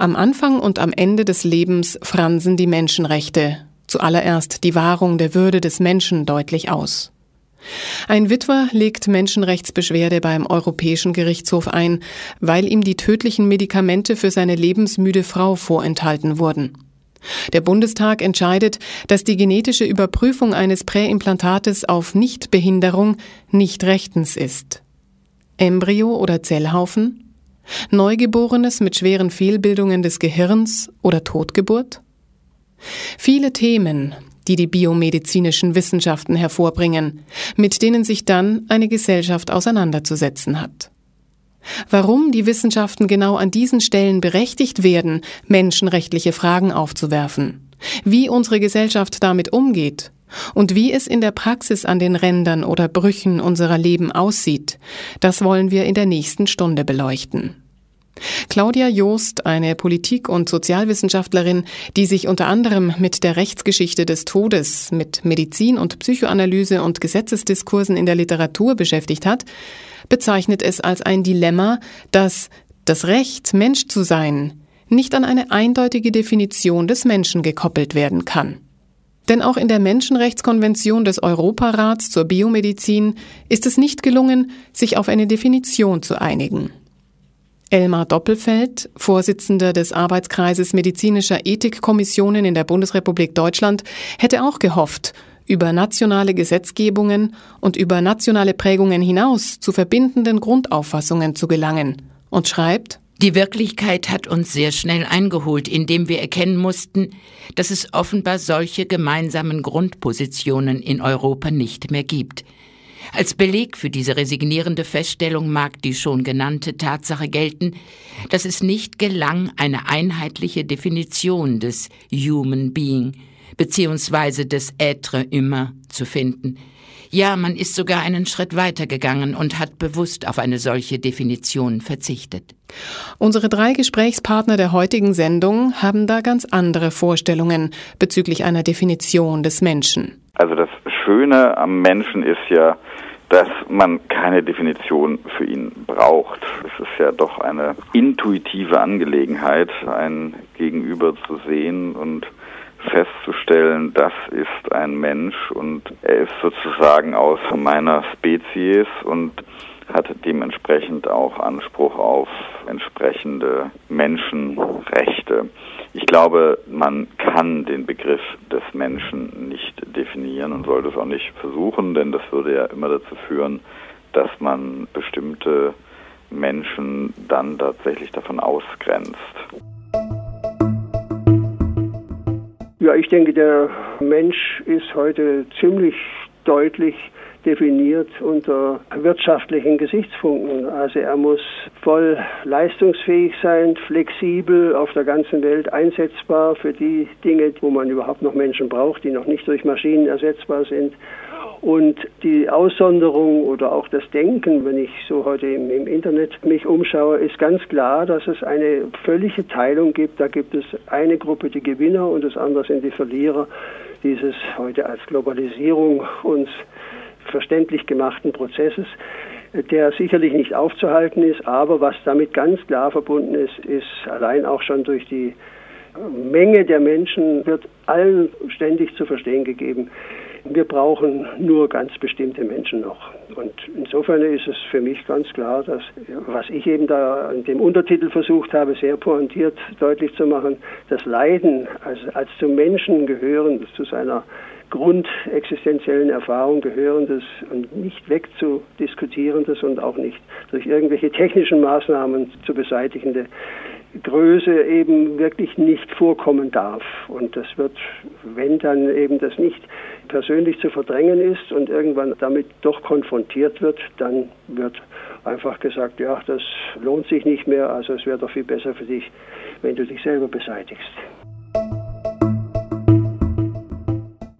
Am Anfang und am Ende des Lebens fransen die Menschenrechte, zuallererst die Wahrung der Würde des Menschen deutlich aus. Ein Witwer legt Menschenrechtsbeschwerde beim Europäischen Gerichtshof ein, weil ihm die tödlichen Medikamente für seine lebensmüde Frau vorenthalten wurden. Der Bundestag entscheidet, dass die genetische Überprüfung eines Präimplantates auf Nichtbehinderung nicht rechtens ist. Embryo oder Zellhaufen? Neugeborenes mit schweren Fehlbildungen des Gehirns oder Totgeburt? Viele Themen, die die biomedizinischen Wissenschaften hervorbringen, mit denen sich dann eine Gesellschaft auseinanderzusetzen hat. Warum die Wissenschaften genau an diesen Stellen berechtigt werden, menschenrechtliche Fragen aufzuwerfen, wie unsere Gesellschaft damit umgeht und wie es in der Praxis an den Rändern oder Brüchen unserer Leben aussieht, das wollen wir in der nächsten Stunde beleuchten. Claudia Joost, eine Politik- und Sozialwissenschaftlerin, die sich unter anderem mit der Rechtsgeschichte des Todes, mit Medizin und Psychoanalyse und Gesetzesdiskursen in der Literatur beschäftigt hat, bezeichnet es als ein Dilemma, dass das Recht, Mensch zu sein, nicht an eine eindeutige Definition des Menschen gekoppelt werden kann. Denn auch in der Menschenrechtskonvention des Europarats zur Biomedizin ist es nicht gelungen, sich auf eine Definition zu einigen. Elmar Doppelfeld, Vorsitzender des Arbeitskreises medizinischer Ethikkommissionen in der Bundesrepublik Deutschland, hätte auch gehofft, über nationale Gesetzgebungen und über nationale Prägungen hinaus zu verbindenden Grundauffassungen zu gelangen und schreibt, die Wirklichkeit hat uns sehr schnell eingeholt, indem wir erkennen mussten, dass es offenbar solche gemeinsamen Grundpositionen in Europa nicht mehr gibt – als Beleg für diese resignierende Feststellung mag die schon genannte Tatsache gelten, dass es nicht gelang, eine einheitliche Definition des Human Being bzw. des Être humain zu finden. Ja, man ist sogar einen Schritt weiter gegangen und hat bewusst auf eine solche Definition verzichtet. Unsere drei Gesprächspartner der heutigen Sendung haben da ganz andere Vorstellungen bezüglich einer Definition des Menschen. Also das Schöne am Menschen ist ja, dass man keine Definition für ihn braucht. Es ist ja doch eine intuitive Angelegenheit, ein Gegenüber zu sehen und festzustellen, das ist ein Mensch und er ist sozusagen aus meiner Spezies und hat dementsprechend auch Anspruch auf entsprechende Menschenrechte. Ich glaube, man kann den Begriff des Menschen nicht definieren und sollte es auch nicht versuchen, denn das würde ja immer dazu führen, dass man bestimmte Menschen dann tatsächlich davon ausgrenzt. Ja, ich denke, der Mensch ist heute ziemlich deutlich definiert unter wirtschaftlichen Gesichtspunkten. Also er muss voll leistungsfähig sein, flexibel, auf der ganzen Welt einsetzbar für die Dinge, wo man überhaupt noch Menschen braucht, die noch nicht durch Maschinen ersetzbar sind. Und die Aussonderung oder auch das Denken, wenn ich so heute im, im, Internet mich umschaue, ist ganz klar, dass es eine völlige Teilung gibt. Da gibt es eine Gruppe, die Gewinner und das andere sind die Verlierer dieses heute als Globalisierung uns verständlich gemachten Prozesses, der sicherlich nicht aufzuhalten ist, aber was damit ganz klar verbunden ist, ist allein auch schon durch die Menge der Menschen wird allen ständig zu verstehen gegeben, wir brauchen nur ganz bestimmte Menschen noch. Und insofern ist es für mich ganz klar, dass, was ich eben da in dem Untertitel versucht habe, sehr pointiert deutlich zu machen, das Leiden als, als zum Menschen gehören, zu seiner grundexistenziellen Erfahrung gehörendes und nicht wegzudiskutierendes und auch nicht durch irgendwelche technischen Maßnahmen zu beseitigende Größe eben wirklich nicht vorkommen darf. Und das wird, wenn dann eben das nicht persönlich zu verdrängen ist und irgendwann damit doch konfrontiert wird, dann wird einfach gesagt, ja, das lohnt sich nicht mehr, also es wäre doch viel besser für dich, wenn du dich selber beseitigst.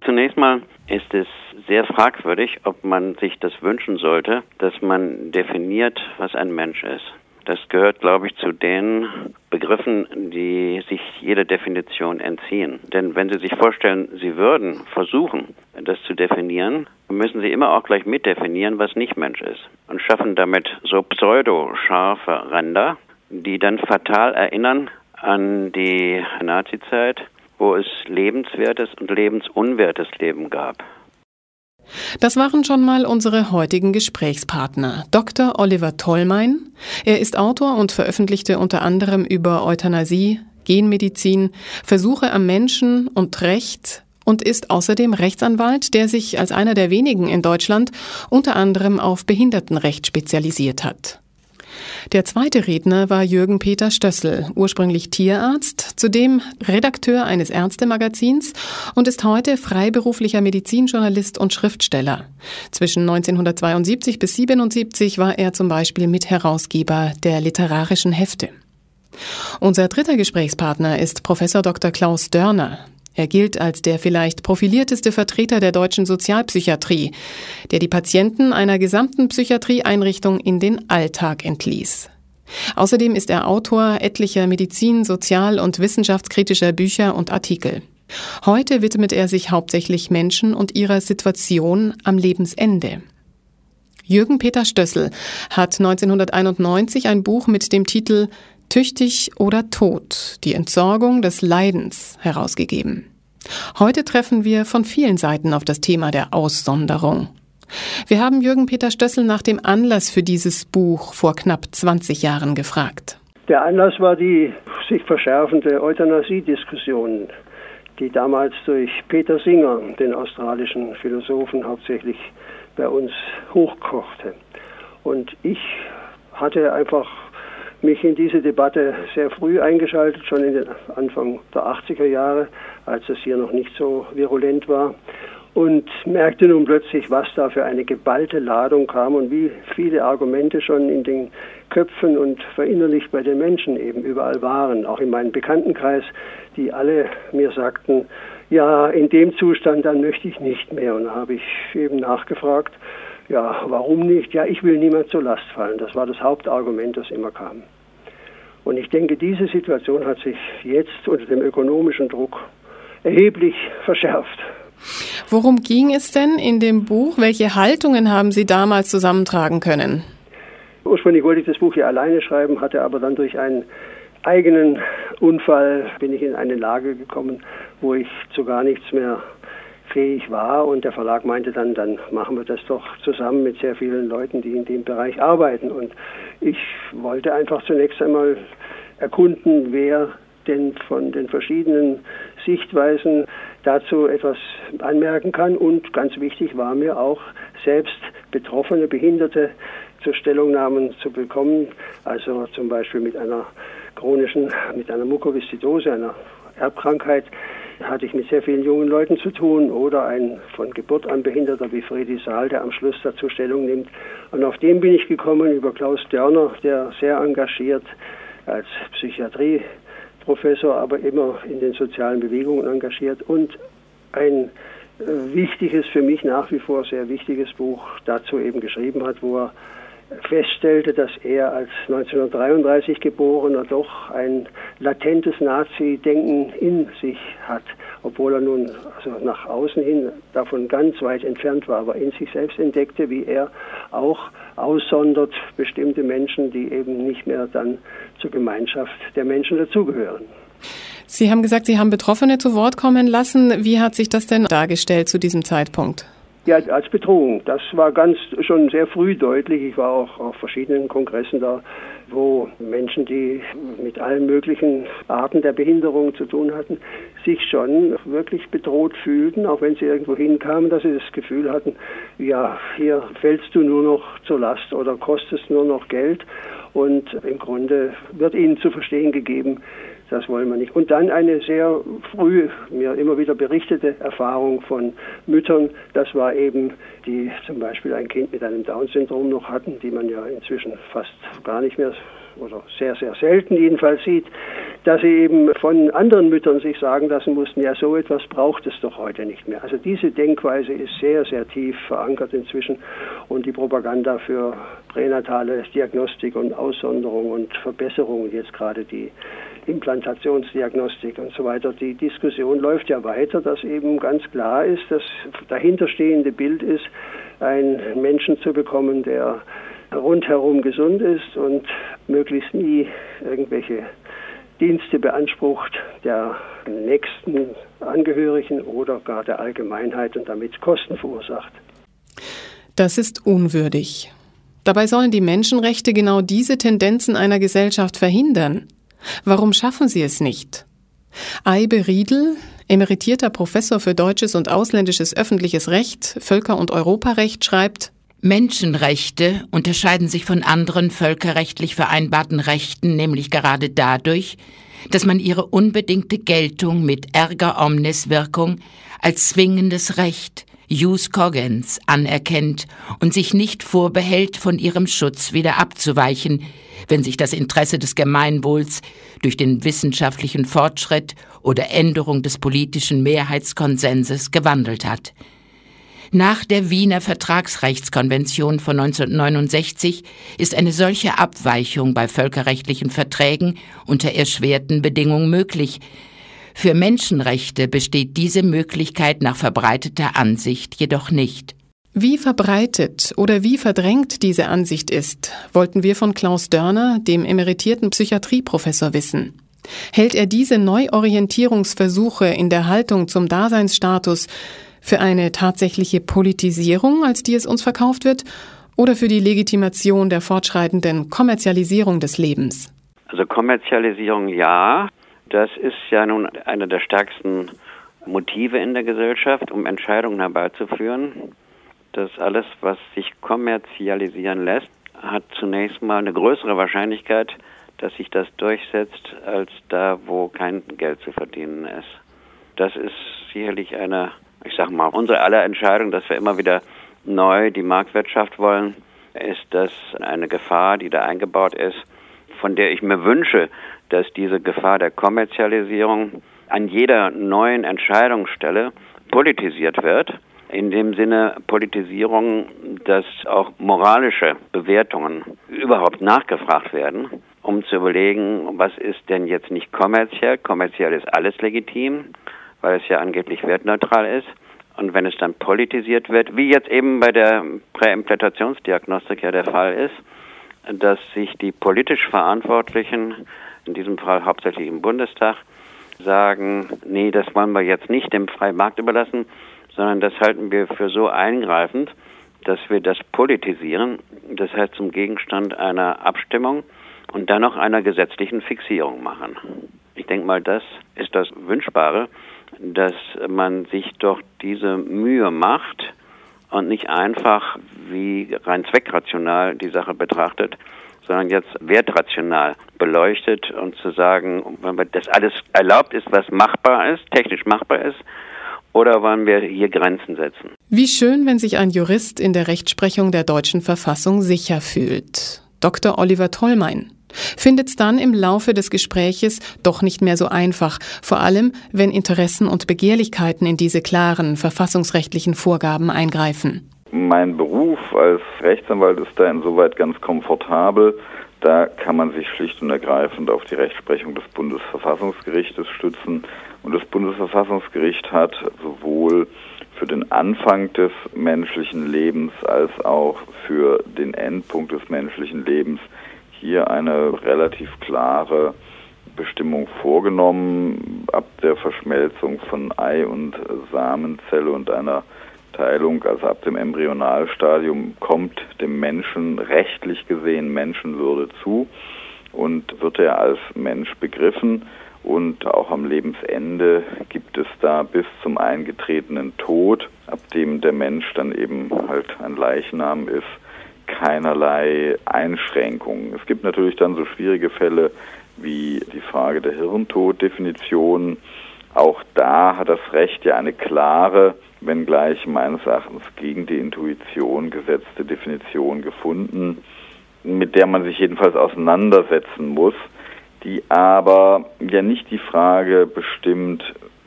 Zunächst mal ist es sehr fragwürdig, ob man sich das wünschen sollte, dass man definiert, was ein Mensch ist. Das gehört, glaube ich, zu den Begriffen, die sich jeder Definition entziehen. Denn wenn Sie sich vorstellen, Sie würden versuchen, das zu definieren, müssen Sie immer auch gleich mitdefinieren, was nicht Mensch ist. Und schaffen damit so pseudo-scharfe Ränder, die dann fatal erinnern an die Nazizeit, wo es lebenswertes und lebensunwertes Leben gab. Das waren schon mal unsere heutigen Gesprächspartner. Dr. Oliver Tollmein. Er ist Autor und veröffentlichte unter anderem über Euthanasie, Genmedizin, Versuche am Menschen und Recht und ist außerdem Rechtsanwalt, der sich als einer der wenigen in Deutschland unter anderem auf Behindertenrecht spezialisiert hat. Der zweite Redner war Jürgen Peter Stössel, ursprünglich Tierarzt, zudem Redakteur eines Ärztemagazins und ist heute freiberuflicher Medizinjournalist und Schriftsteller. Zwischen 1972 bis 1977 war er zum Beispiel Mitherausgeber der literarischen Hefte. Unser dritter Gesprächspartner ist Professor Dr. Klaus Dörner. Er gilt als der vielleicht profilierteste Vertreter der deutschen Sozialpsychiatrie, der die Patienten einer gesamten Psychiatrieeinrichtung in den Alltag entließ. Außerdem ist er Autor etlicher Medizin-, Sozial- und wissenschaftskritischer Bücher und Artikel. Heute widmet er sich hauptsächlich Menschen und ihrer Situation am Lebensende. Jürgen Peter Stössel hat 1991 ein Buch mit dem Titel Tüchtig oder Tod, die Entsorgung des Leidens herausgegeben. Heute treffen wir von vielen Seiten auf das Thema der Aussonderung. Wir haben Jürgen Peter Stössel nach dem Anlass für dieses Buch vor knapp 20 Jahren gefragt. Der Anlass war die sich verschärfende Euthanasie-Diskussion, die damals durch Peter Singer, den australischen Philosophen, hauptsächlich bei uns hochkochte. Und ich hatte einfach mich in diese Debatte sehr früh eingeschaltet, schon in den Anfang der 80er Jahre, als es hier noch nicht so virulent war und merkte nun plötzlich, was da für eine geballte Ladung kam und wie viele Argumente schon in den Köpfen und verinnerlicht bei den Menschen eben überall waren, auch in meinem Bekanntenkreis, die alle mir sagten, ja, in dem Zustand, dann möchte ich nicht mehr. Und da habe ich eben nachgefragt, ja, warum nicht? Ja, ich will niemand zur Last fallen. Das war das Hauptargument, das immer kam. Und ich denke, diese Situation hat sich jetzt unter dem ökonomischen Druck erheblich verschärft. Worum ging es denn in dem Buch? Welche Haltungen haben Sie damals zusammentragen können? Ursprünglich wollte ich das Buch ja alleine schreiben, hatte aber dann durch einen eigenen Unfall bin ich in eine Lage gekommen, wo ich zu gar nichts mehr fähig war und der Verlag meinte dann, dann machen wir das doch zusammen mit sehr vielen Leuten, die in dem Bereich arbeiten. Und ich wollte einfach zunächst einmal erkunden, wer denn von den verschiedenen Sichtweisen dazu etwas anmerken kann. Und ganz wichtig war mir auch, selbst Betroffene, Behinderte zu Stellungnahmen zu bekommen. Also zum Beispiel mit einer chronischen, mit einer Mukoviszidose, einer Erbkrankheit, hatte ich mit sehr vielen jungen Leuten zu tun oder ein von Geburt an Behinderter wie Fredi Saal, der am Schluss dazu Stellung nimmt. Und auf den bin ich gekommen über Klaus Dörner, der sehr engagiert als Psychiatrieprofessor, aber immer in den sozialen Bewegungen engagiert und ein äh, wichtiges, für mich nach wie vor sehr wichtiges Buch dazu eben geschrieben hat, wo er feststellte, dass er als 1933 geborener doch ein latentes Nazi-Denken in sich hat, obwohl er nun also nach außen hin davon ganz weit entfernt war, aber in sich selbst entdeckte, wie er auch aussondert bestimmte Menschen, die eben nicht mehr dann zur Gemeinschaft der Menschen dazugehören. Sie haben gesagt, Sie haben Betroffene zu Wort kommen lassen. Wie hat sich das denn dargestellt zu diesem Zeitpunkt? Ja, als Bedrohung. Das war ganz schon sehr früh deutlich. Ich war auch auf verschiedenen Kongressen da, wo Menschen, die mit allen möglichen Arten der Behinderung zu tun hatten, sich schon wirklich bedroht fühlten, auch wenn sie irgendwo hinkamen, dass sie das Gefühl hatten, ja, hier fällst du nur noch zur Last oder kostest nur noch Geld. Und im Grunde wird ihnen zu verstehen gegeben, das wollen wir nicht. Und dann eine sehr früh, mir immer wieder berichtete Erfahrung von Müttern. Das war eben, die zum Beispiel ein Kind mit einem Down-Syndrom noch hatten, die man ja inzwischen fast gar nicht mehr oder sehr, sehr selten jedenfalls sieht, dass sie eben von anderen Müttern sich sagen lassen mussten, ja, so etwas braucht es doch heute nicht mehr. Also diese Denkweise ist sehr, sehr tief verankert inzwischen und die Propaganda für pränatale Diagnostik und Aussonderung und Verbesserung, jetzt gerade die Implantationsdiagnostik und so weiter. Die Diskussion läuft ja weiter, dass eben ganz klar ist, das dahinterstehende Bild ist, einen Menschen zu bekommen, der rundherum gesund ist und möglichst nie irgendwelche Dienste beansprucht der nächsten Angehörigen oder gar der Allgemeinheit und damit Kosten verursacht. Das ist unwürdig. Dabei sollen die Menschenrechte genau diese Tendenzen einer Gesellschaft verhindern. Warum schaffen sie es nicht? Eibe Riedel, emeritierter Professor für deutsches und ausländisches öffentliches Recht, Völker- und Europarecht, schreibt, Menschenrechte unterscheiden sich von anderen völkerrechtlich vereinbarten Rechten nämlich gerade dadurch, dass man ihre unbedingte Geltung mit Erga omnes Wirkung als zwingendes Recht, Jus cogens, anerkennt und sich nicht vorbehält, von ihrem Schutz wieder abzuweichen, wenn sich das Interesse des Gemeinwohls durch den wissenschaftlichen Fortschritt oder Änderung des politischen Mehrheitskonsenses gewandelt hat. Nach der Wiener Vertragsrechtskonvention von 1969 ist eine solche Abweichung bei völkerrechtlichen Verträgen unter erschwerten Bedingungen möglich. Für Menschenrechte besteht diese Möglichkeit nach verbreiteter Ansicht jedoch nicht. Wie verbreitet oder wie verdrängt diese Ansicht ist, wollten wir von Klaus Dörner, dem emeritierten Psychiatrieprofessor, wissen. Hält er diese Neuorientierungsversuche in der Haltung zum Daseinsstatus für eine tatsächliche Politisierung, als die es uns verkauft wird, oder für die Legitimation der fortschreitenden Kommerzialisierung des Lebens? Also Kommerzialisierung ja. Das ist ja nun einer der stärksten Motive in der Gesellschaft, um Entscheidungen herbeizuführen. Das alles, was sich kommerzialisieren lässt, hat zunächst mal eine größere Wahrscheinlichkeit, dass sich das durchsetzt, als da, wo kein Geld zu verdienen ist. Das ist sicherlich eine ich sage mal, unsere aller Entscheidung, dass wir immer wieder neu die Marktwirtschaft wollen, ist das eine Gefahr, die da eingebaut ist, von der ich mir wünsche, dass diese Gefahr der Kommerzialisierung an jeder neuen Entscheidungsstelle politisiert wird. In dem Sinne Politisierung, dass auch moralische Bewertungen überhaupt nachgefragt werden, um zu überlegen, was ist denn jetzt nicht kommerziell? Kommerziell ist alles legitim weil es ja angeblich wertneutral ist. Und wenn es dann politisiert wird, wie jetzt eben bei der Präimplantationsdiagnostik ja der Fall ist, dass sich die politisch Verantwortlichen, in diesem Fall hauptsächlich im Bundestag, sagen, nee, das wollen wir jetzt nicht dem freien Markt überlassen, sondern das halten wir für so eingreifend, dass wir das politisieren, das heißt zum Gegenstand einer Abstimmung und dann noch einer gesetzlichen Fixierung machen. Ich denke mal, das ist das Wünschbare dass man sich doch diese Mühe macht und nicht einfach wie rein zweckrational die Sache betrachtet, sondern jetzt wertrational beleuchtet und zu sagen, wenn das alles erlaubt ist, was machbar ist, technisch machbar ist, oder wollen wir hier Grenzen setzen? Wie schön, wenn sich ein Jurist in der Rechtsprechung der deutschen Verfassung sicher fühlt. Dr. Oliver Tollmein findet es dann im Laufe des Gespräches doch nicht mehr so einfach, vor allem wenn Interessen und Begehrlichkeiten in diese klaren verfassungsrechtlichen Vorgaben eingreifen. Mein Beruf als Rechtsanwalt ist da insoweit ganz komfortabel. Da kann man sich schlicht und ergreifend auf die Rechtsprechung des Bundesverfassungsgerichtes stützen. Und das Bundesverfassungsgericht hat sowohl für den Anfang des menschlichen Lebens als auch für den Endpunkt des menschlichen Lebens hier eine relativ klare Bestimmung vorgenommen. Ab der Verschmelzung von Ei- und Samenzelle und einer Teilung, also ab dem Embryonalstadium, kommt dem Menschen rechtlich gesehen Menschenwürde zu und wird er als Mensch begriffen. Und auch am Lebensende gibt es da bis zum eingetretenen Tod, ab dem der Mensch dann eben halt ein Leichnam ist, keinerlei Einschränkungen. Es gibt natürlich dann so schwierige Fälle wie die Frage der Hirntoddefinition. Auch da hat das Recht ja eine klare, wenngleich meines Erachtens gegen die Intuition gesetzte Definition gefunden, mit der man sich jedenfalls auseinandersetzen muss, die aber ja nicht die Frage bestimmt,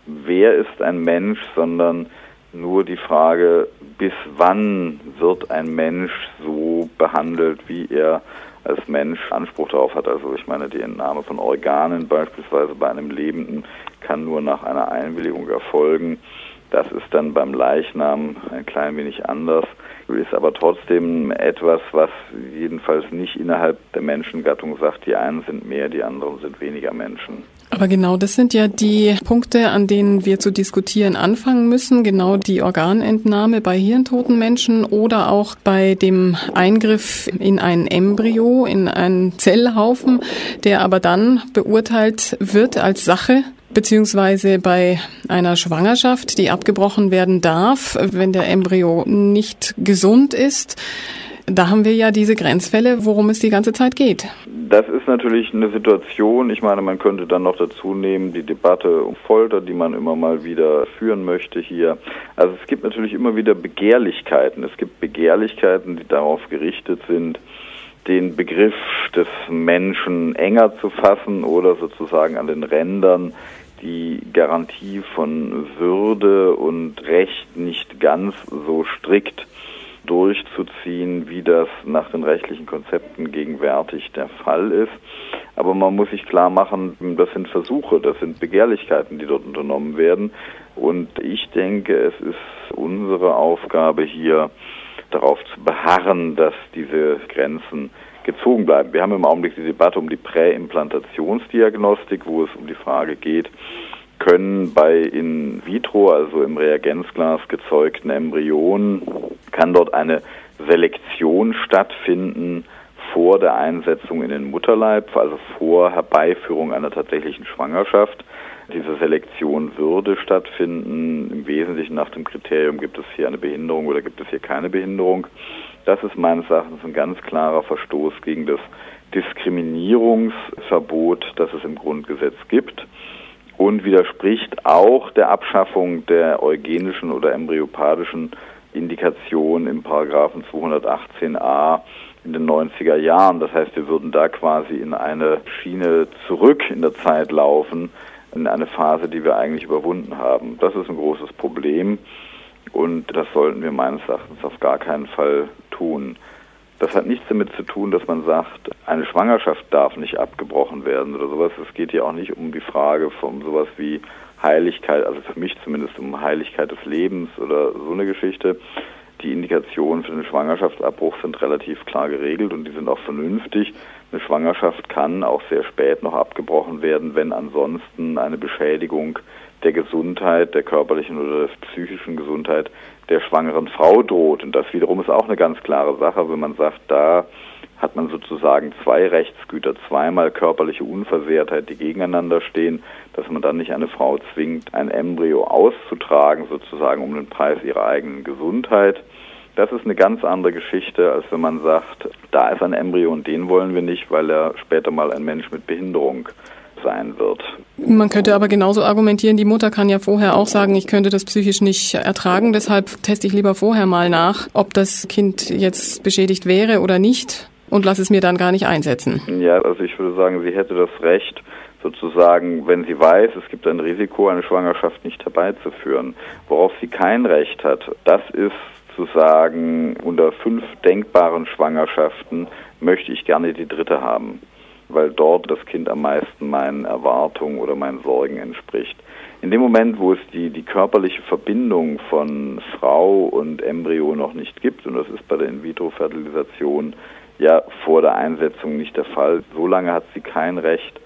wer ist ein Mensch, sondern nur die Frage, bis wann wird ein Mensch so behandelt, wie er als Mensch Anspruch darauf hat. Also ich meine, die Entnahme von Organen beispielsweise bei einem Lebenden kann nur nach einer Einwilligung erfolgen. Das ist dann beim Leichnam ein klein wenig anders, ist aber trotzdem etwas, was jedenfalls nicht innerhalb der Menschengattung sagt, die einen sind mehr, die anderen sind weniger Menschen. Aber genau das sind ja die Punkte, an denen wir zu diskutieren anfangen müssen. Genau die Organentnahme bei hirntoten Menschen oder auch bei dem Eingriff in ein Embryo, in einen Zellhaufen, der aber dann beurteilt wird als Sache beziehungsweise bei einer Schwangerschaft, die abgebrochen werden darf, wenn der Embryo nicht gesund ist. Da haben wir ja diese Grenzfälle, worum es die ganze Zeit geht. Das ist natürlich eine Situation, ich meine, man könnte dann noch dazu nehmen, die Debatte um Folter, die man immer mal wieder führen möchte hier. Also es gibt natürlich immer wieder Begehrlichkeiten. Es gibt Begehrlichkeiten, die darauf gerichtet sind, den Begriff des Menschen enger zu fassen oder sozusagen an den Rändern die Garantie von Würde und Recht nicht ganz so strikt durchzuziehen, wie das nach den rechtlichen Konzepten gegenwärtig der Fall ist. Aber man muss sich klar machen, das sind Versuche, das sind Begehrlichkeiten, die dort unternommen werden. Und ich denke, es ist unsere Aufgabe hier darauf zu beharren, dass diese Grenzen gezogen bleiben. Wir haben im Augenblick die Debatte um die Präimplantationsdiagnostik, wo es um die Frage geht, können bei in vitro, also im Reagenzglas gezeugten Embryonen, kann dort eine Selektion stattfinden vor der Einsetzung in den Mutterleib, also vor Herbeiführung einer tatsächlichen Schwangerschaft. Diese Selektion würde stattfinden. Im Wesentlichen nach dem Kriterium, gibt es hier eine Behinderung oder gibt es hier keine Behinderung. Das ist meines Erachtens ein ganz klarer Verstoß gegen das Diskriminierungsverbot, das es im Grundgesetz gibt und widerspricht auch der Abschaffung der eugenischen oder embryopathischen Indikation im Paragraphen 218a in den 90er Jahren. Das heißt, wir würden da quasi in eine Schiene zurück in der Zeit laufen, in eine Phase, die wir eigentlich überwunden haben. Das ist ein großes Problem und das sollten wir meines Erachtens auf gar keinen Fall tun. Das hat nichts damit zu tun, dass man sagt, eine Schwangerschaft darf nicht abgebrochen werden oder sowas. Es geht hier auch nicht um die Frage von sowas wie Heiligkeit, also für mich zumindest um Heiligkeit des Lebens oder so eine Geschichte. Die Indikationen für den Schwangerschaftsabbruch sind relativ klar geregelt und die sind auch vernünftig. Eine Schwangerschaft kann auch sehr spät noch abgebrochen werden, wenn ansonsten eine Beschädigung der Gesundheit, der körperlichen oder der psychischen Gesundheit der schwangeren Frau droht. Und das wiederum ist auch eine ganz klare Sache, wenn man sagt, da hat man sozusagen zwei Rechtsgüter, zweimal körperliche Unversehrtheit, die gegeneinander stehen, dass man dann nicht eine Frau zwingt, ein Embryo auszutragen, sozusagen um den Preis ihrer eigenen Gesundheit. Das ist eine ganz andere Geschichte, als wenn man sagt, da ist ein Embryo und den wollen wir nicht, weil er später mal ein Mensch mit Behinderung sein wird. Man könnte aber genauso argumentieren, die Mutter kann ja vorher auch sagen, ich könnte das psychisch nicht ertragen, deshalb teste ich lieber vorher mal nach, ob das Kind jetzt beschädigt wäre oder nicht und lasse es mir dann gar nicht einsetzen. Ja, also ich würde sagen, sie hätte das Recht, sozusagen, wenn sie weiß, es gibt ein Risiko, eine Schwangerschaft nicht herbeizuführen. Worauf sie kein Recht hat, das ist zu sagen, unter fünf denkbaren Schwangerschaften möchte ich gerne die dritte haben weil dort das Kind am meisten meinen Erwartungen oder meinen Sorgen entspricht. In dem Moment, wo es die, die körperliche Verbindung von Frau und Embryo noch nicht gibt, und das ist bei der In-vitro-Fertilisation ja vor der Einsetzung nicht der Fall, solange hat sie kein Recht,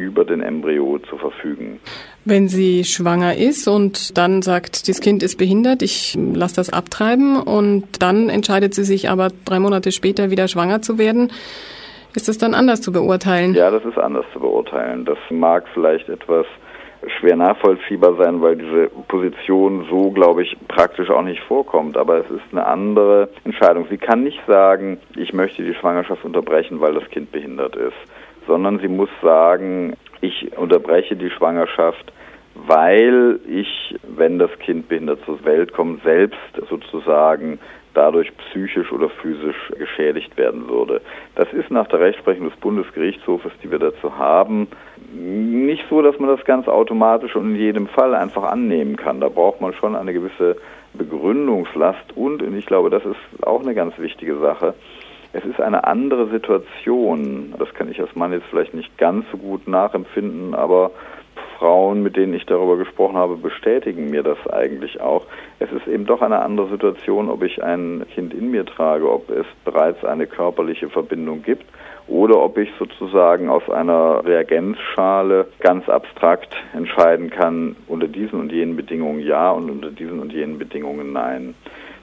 über den Embryo zu verfügen. Wenn sie schwanger ist und dann sagt, das Kind ist behindert, ich lasse das abtreiben und dann entscheidet sie sich aber drei Monate später wieder schwanger zu werden, ist das dann anders zu beurteilen? Ja, das ist anders zu beurteilen. Das mag vielleicht etwas schwer nachvollziehbar sein, weil diese Position so, glaube ich, praktisch auch nicht vorkommt. Aber es ist eine andere Entscheidung. Sie kann nicht sagen, ich möchte die Schwangerschaft unterbrechen, weil das Kind behindert ist, sondern sie muss sagen, ich unterbreche die Schwangerschaft, weil ich, wenn das Kind behindert zur Welt kommt, selbst sozusagen dadurch psychisch oder physisch geschädigt werden würde. Das ist nach der Rechtsprechung des Bundesgerichtshofes, die wir dazu haben, nicht so, dass man das ganz automatisch und in jedem Fall einfach annehmen kann. Da braucht man schon eine gewisse Begründungslast und, und ich glaube, das ist auch eine ganz wichtige Sache, es ist eine andere Situation. Das kann ich als Mann jetzt vielleicht nicht ganz so gut nachempfinden, aber Frauen, mit denen ich darüber gesprochen habe, bestätigen mir das eigentlich auch. Es ist eben doch eine andere Situation, ob ich ein Kind in mir trage, ob es bereits eine körperliche Verbindung gibt oder ob ich sozusagen aus einer Reagenzschale ganz abstrakt entscheiden kann, unter diesen und jenen Bedingungen ja und unter diesen und jenen Bedingungen nein.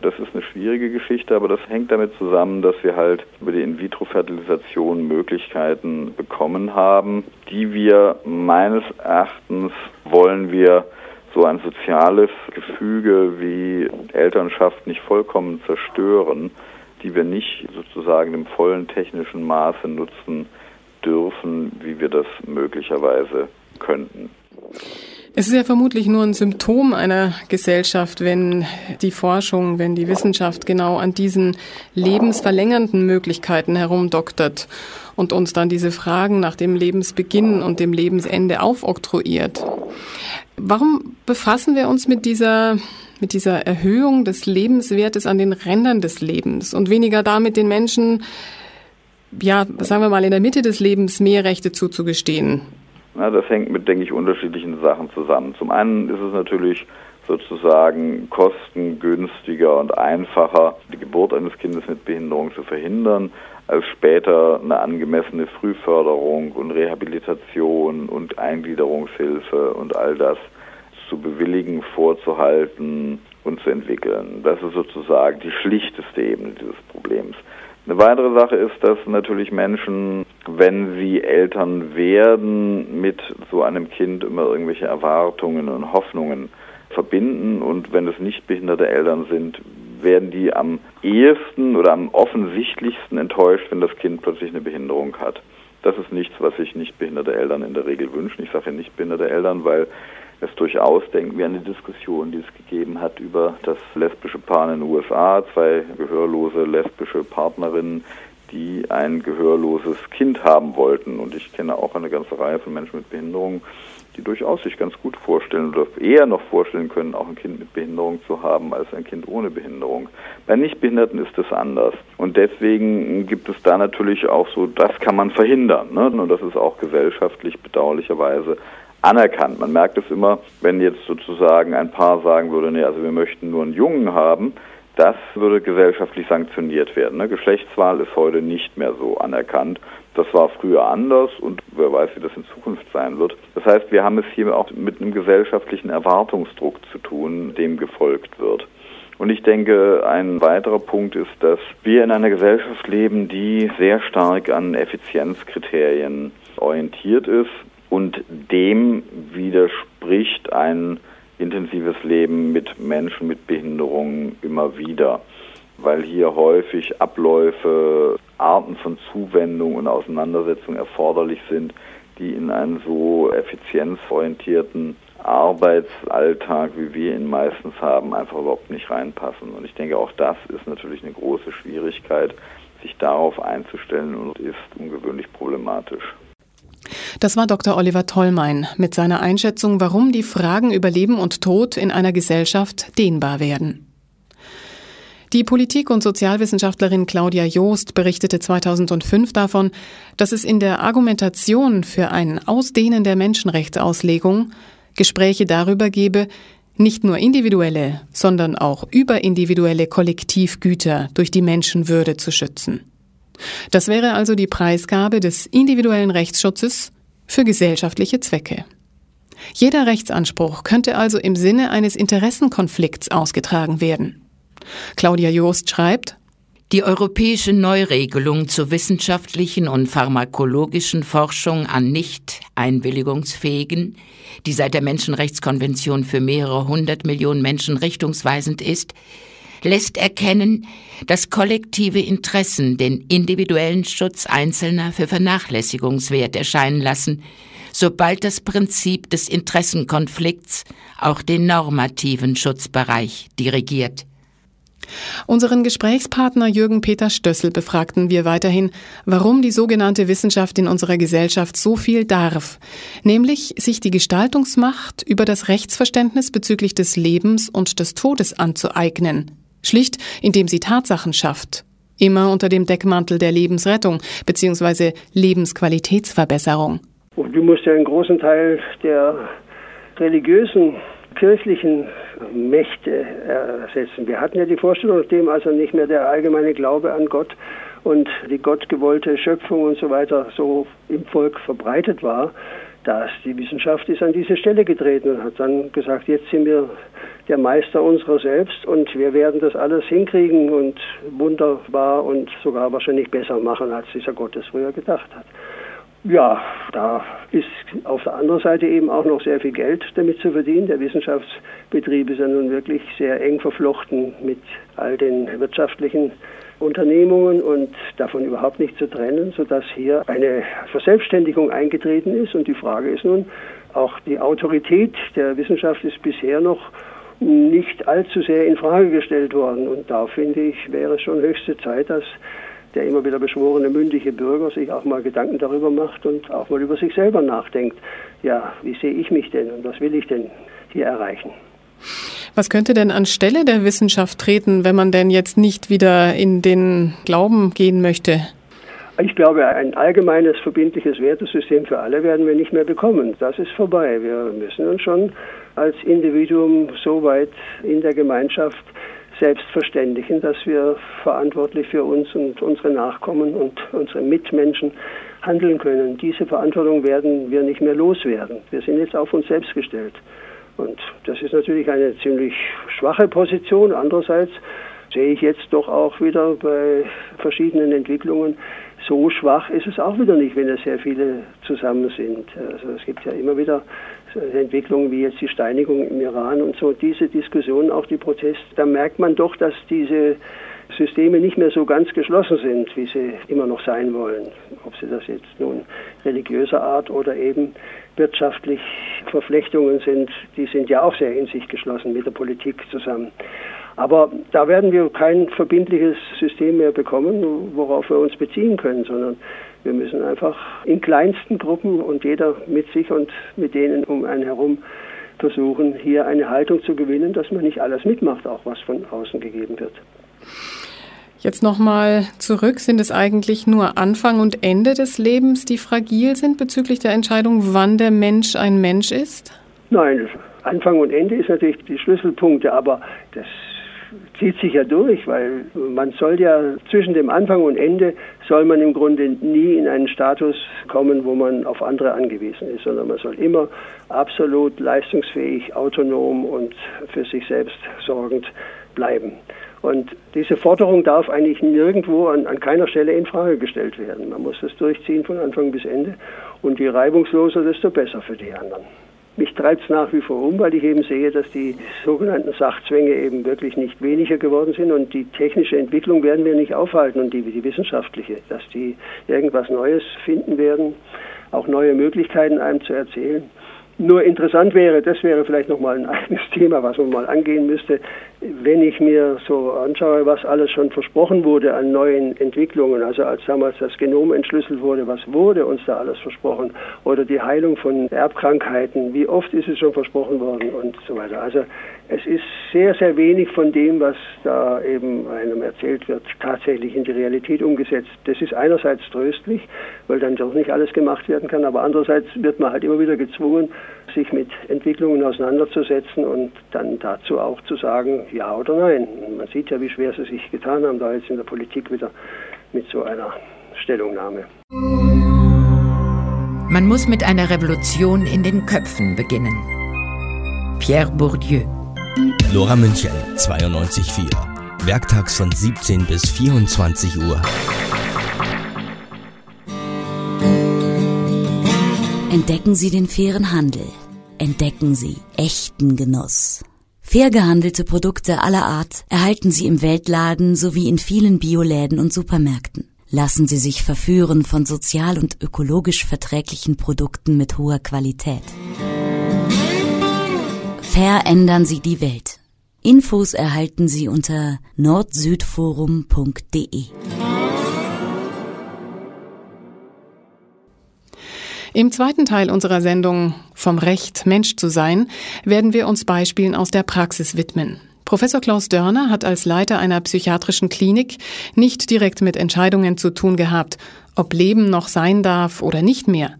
Das ist eine schwierige Geschichte, aber das hängt damit zusammen, dass wir halt über die In-vitro-Fertilisation Möglichkeiten bekommen haben, die wir meines Erachtens wollen wir so ein soziales Gefüge wie Elternschaft nicht vollkommen zerstören, die wir nicht sozusagen im vollen technischen Maße nutzen dürfen, wie wir das möglicherweise könnten. Es ist ja vermutlich nur ein Symptom einer Gesellschaft, wenn die Forschung, wenn die Wissenschaft genau an diesen lebensverlängernden Möglichkeiten herumdoktert und uns dann diese Fragen nach dem Lebensbeginn und dem Lebensende aufoktroyiert. Warum befassen wir uns mit dieser mit dieser Erhöhung des Lebenswertes an den Rändern des Lebens und weniger damit den Menschen, ja, sagen wir mal, in der Mitte des Lebens mehr Rechte zuzugestehen? Na, das hängt mit, denke ich, unterschiedlichen Sachen zusammen. Zum einen ist es natürlich sozusagen kostengünstiger und einfacher, die Geburt eines Kindes mit Behinderung zu verhindern, als später eine angemessene Frühförderung und Rehabilitation und Eingliederungshilfe und all das zu bewilligen, vorzuhalten und zu entwickeln. Das ist sozusagen die schlichteste Ebene dieses Problems. Eine weitere Sache ist, dass natürlich Menschen, wenn sie Eltern werden, mit so einem Kind immer irgendwelche Erwartungen und Hoffnungen verbinden und wenn es nicht behinderte Eltern sind, werden die am ehesten oder am offensichtlichsten enttäuscht, wenn das Kind plötzlich eine Behinderung hat. Das ist nichts, was sich nicht behinderte Eltern in der Regel wünschen. Ich sage nicht behinderte Eltern, weil es durchaus, denken wir an die Diskussion, die es gegeben hat über das lesbische Paar in den USA, zwei gehörlose lesbische Partnerinnen, die ein gehörloses Kind haben wollten. Und ich kenne auch eine ganze Reihe von Menschen mit Behinderungen, die durchaus sich ganz gut vorstellen oder eher noch vorstellen können, auch ein Kind mit Behinderung zu haben als ein Kind ohne Behinderung. Bei Nichtbehinderten ist es anders. Und deswegen gibt es da natürlich auch so, das kann man verhindern. Ne? Und das ist auch gesellschaftlich bedauerlicherweise anerkannt. Man merkt es immer, wenn jetzt sozusagen ein Paar sagen würde, nee, also wir möchten nur einen Jungen haben, das würde gesellschaftlich sanktioniert werden. Ne? Geschlechtswahl ist heute nicht mehr so anerkannt. Das war früher anders und wer weiß, wie das in Zukunft sein wird. Das heißt, wir haben es hier auch mit einem gesellschaftlichen Erwartungsdruck zu tun, dem gefolgt wird. Und ich denke, ein weiterer Punkt ist, dass wir in einer Gesellschaft leben, die sehr stark an Effizienzkriterien orientiert ist. Und dem widerspricht ein intensives Leben mit Menschen mit Behinderungen immer wieder, weil hier häufig Abläufe, Arten von Zuwendung und Auseinandersetzung erforderlich sind, die in einen so effizienzorientierten Arbeitsalltag, wie wir ihn meistens haben, einfach überhaupt nicht reinpassen. Und ich denke, auch das ist natürlich eine große Schwierigkeit, sich darauf einzustellen und ist ungewöhnlich problematisch. Das war Dr. Oliver Tollmein mit seiner Einschätzung, warum die Fragen über Leben und Tod in einer Gesellschaft dehnbar werden. Die Politik- und Sozialwissenschaftlerin Claudia Joost berichtete 2005 davon, dass es in der Argumentation für ein Ausdehnen der Menschenrechtsauslegung Gespräche darüber gebe, nicht nur individuelle, sondern auch überindividuelle Kollektivgüter durch die Menschenwürde zu schützen. Das wäre also die Preisgabe des individuellen Rechtsschutzes für gesellschaftliche Zwecke. Jeder Rechtsanspruch könnte also im Sinne eines Interessenkonflikts ausgetragen werden. Claudia Joost schreibt, die europäische Neuregelung zur wissenschaftlichen und pharmakologischen Forschung an nicht einwilligungsfähigen, die seit der Menschenrechtskonvention für mehrere hundert Millionen Menschen richtungsweisend ist, lässt erkennen, dass kollektive Interessen den individuellen Schutz Einzelner für vernachlässigungswert erscheinen lassen, sobald das Prinzip des Interessenkonflikts auch den normativen Schutzbereich dirigiert. Unseren Gesprächspartner Jürgen Peter Stössel befragten wir weiterhin, warum die sogenannte Wissenschaft in unserer Gesellschaft so viel darf, nämlich sich die Gestaltungsmacht über das Rechtsverständnis bezüglich des Lebens und des Todes anzueignen. Schlicht, indem sie Tatsachen schafft. Immer unter dem Deckmantel der Lebensrettung bzw. Lebensqualitätsverbesserung. Und du musst ja einen großen Teil der religiösen, kirchlichen Mächte ersetzen. Wir hatten ja die Vorstellung, nachdem also nicht mehr der allgemeine Glaube an Gott und die gottgewollte Schöpfung und so weiter so im Volk verbreitet war, dass die Wissenschaft ist an diese Stelle getreten und hat dann gesagt, jetzt sind wir der Meister unserer selbst und wir werden das alles hinkriegen und wunderbar und sogar wahrscheinlich besser machen, als dieser Gott es früher gedacht hat. Ja, da ist auf der anderen Seite eben auch noch sehr viel Geld damit zu verdienen. Der Wissenschaftsbetrieb ist ja nun wirklich sehr eng verflochten mit all den wirtschaftlichen Unternehmungen und davon überhaupt nicht zu trennen, sodass hier eine Verselbstständigung eingetreten ist. Und die Frage ist nun, auch die Autorität der Wissenschaft ist bisher noch nicht allzu sehr in Frage gestellt worden. Und da finde ich, wäre es schon höchste Zeit, dass der immer wieder beschworene mündige Bürger sich auch mal Gedanken darüber macht und auch mal über sich selber nachdenkt. Ja, wie sehe ich mich denn und was will ich denn hier erreichen? Was könnte denn anstelle der Wissenschaft treten, wenn man denn jetzt nicht wieder in den Glauben gehen möchte? Ich glaube, ein allgemeines verbindliches Wertesystem für alle werden wir nicht mehr bekommen. Das ist vorbei. Wir müssen uns schon als Individuum so weit in der Gemeinschaft selbst verständigen, dass wir verantwortlich für uns und unsere Nachkommen und unsere Mitmenschen handeln können. Diese Verantwortung werden wir nicht mehr loswerden. Wir sind jetzt auf uns selbst gestellt. Und das ist natürlich eine ziemlich schwache Position. Andererseits sehe ich jetzt doch auch wieder bei verschiedenen Entwicklungen, so schwach ist es auch wieder nicht, wenn es sehr viele zusammen sind. Also es gibt ja immer wieder Entwicklungen wie jetzt die Steinigung im Iran und so, diese Diskussionen, auch die Proteste, da merkt man doch, dass diese Systeme nicht mehr so ganz geschlossen sind, wie sie immer noch sein wollen. Ob sie das jetzt nun religiöser Art oder eben wirtschaftlich Verflechtungen sind, die sind ja auch sehr in sich geschlossen mit der Politik zusammen. Aber da werden wir kein verbindliches System mehr bekommen, worauf wir uns beziehen können, sondern wir müssen einfach in kleinsten Gruppen und jeder mit sich und mit denen um einen herum versuchen, hier eine Haltung zu gewinnen, dass man nicht alles mitmacht, auch was von außen gegeben wird. Jetzt nochmal zurück. Sind es eigentlich nur Anfang und Ende des Lebens, die fragil sind bezüglich der Entscheidung, wann der Mensch ein Mensch ist? Nein, Anfang und Ende ist natürlich die Schlüsselpunkte, aber das zieht sich ja durch, weil man soll ja zwischen dem Anfang und Ende soll man im Grunde nie in einen Status kommen, wo man auf andere angewiesen ist, sondern man soll immer absolut leistungsfähig, autonom und für sich selbst sorgend bleiben. Und diese Forderung darf eigentlich nirgendwo an, an keiner Stelle in Frage gestellt werden. Man muss das durchziehen von Anfang bis Ende. Und je reibungsloser, desto besser für die anderen. Mich treibt es nach wie vor um, weil ich eben sehe, dass die sogenannten Sachzwänge eben wirklich nicht weniger geworden sind und die technische Entwicklung werden wir nicht aufhalten und die, die wissenschaftliche, dass die irgendwas Neues finden werden, auch neue Möglichkeiten einem zu erzählen. Nur interessant wäre, das wäre vielleicht nochmal ein eigenes Thema, was man mal angehen müsste, wenn ich mir so anschaue, was alles schon versprochen wurde an neuen Entwicklungen, also als damals das Genom entschlüsselt wurde, was wurde uns da alles versprochen? Oder die Heilung von Erbkrankheiten, wie oft ist es schon versprochen worden und so weiter. Also es ist sehr, sehr wenig von dem, was da eben einem erzählt wird, tatsächlich in die Realität umgesetzt. Das ist einerseits tröstlich, weil dann doch nicht alles gemacht werden kann, aber andererseits wird man halt immer wieder gezwungen, sich mit Entwicklungen auseinanderzusetzen und dann dazu auch zu sagen, ja oder nein. Man sieht ja, wie schwer sie sich getan haben, da jetzt in der Politik wieder mit so einer Stellungnahme. Man muss mit einer Revolution in den Köpfen beginnen. Pierre Bourdieu. Lora München, 92.4. Werktags von 17 bis 24 Uhr. Entdecken Sie den fairen Handel. Entdecken Sie echten Genuss. Fair gehandelte Produkte aller Art erhalten Sie im Weltladen sowie in vielen Bioläden und Supermärkten. Lassen Sie sich verführen von sozial und ökologisch verträglichen Produkten mit hoher Qualität. Verändern Sie die Welt. Infos erhalten Sie unter nordsüdforum.de. Im zweiten Teil unserer Sendung Vom Recht, Mensch zu sein, werden wir uns Beispielen aus der Praxis widmen. Professor Klaus Dörner hat als Leiter einer psychiatrischen Klinik nicht direkt mit Entscheidungen zu tun gehabt, ob Leben noch sein darf oder nicht mehr.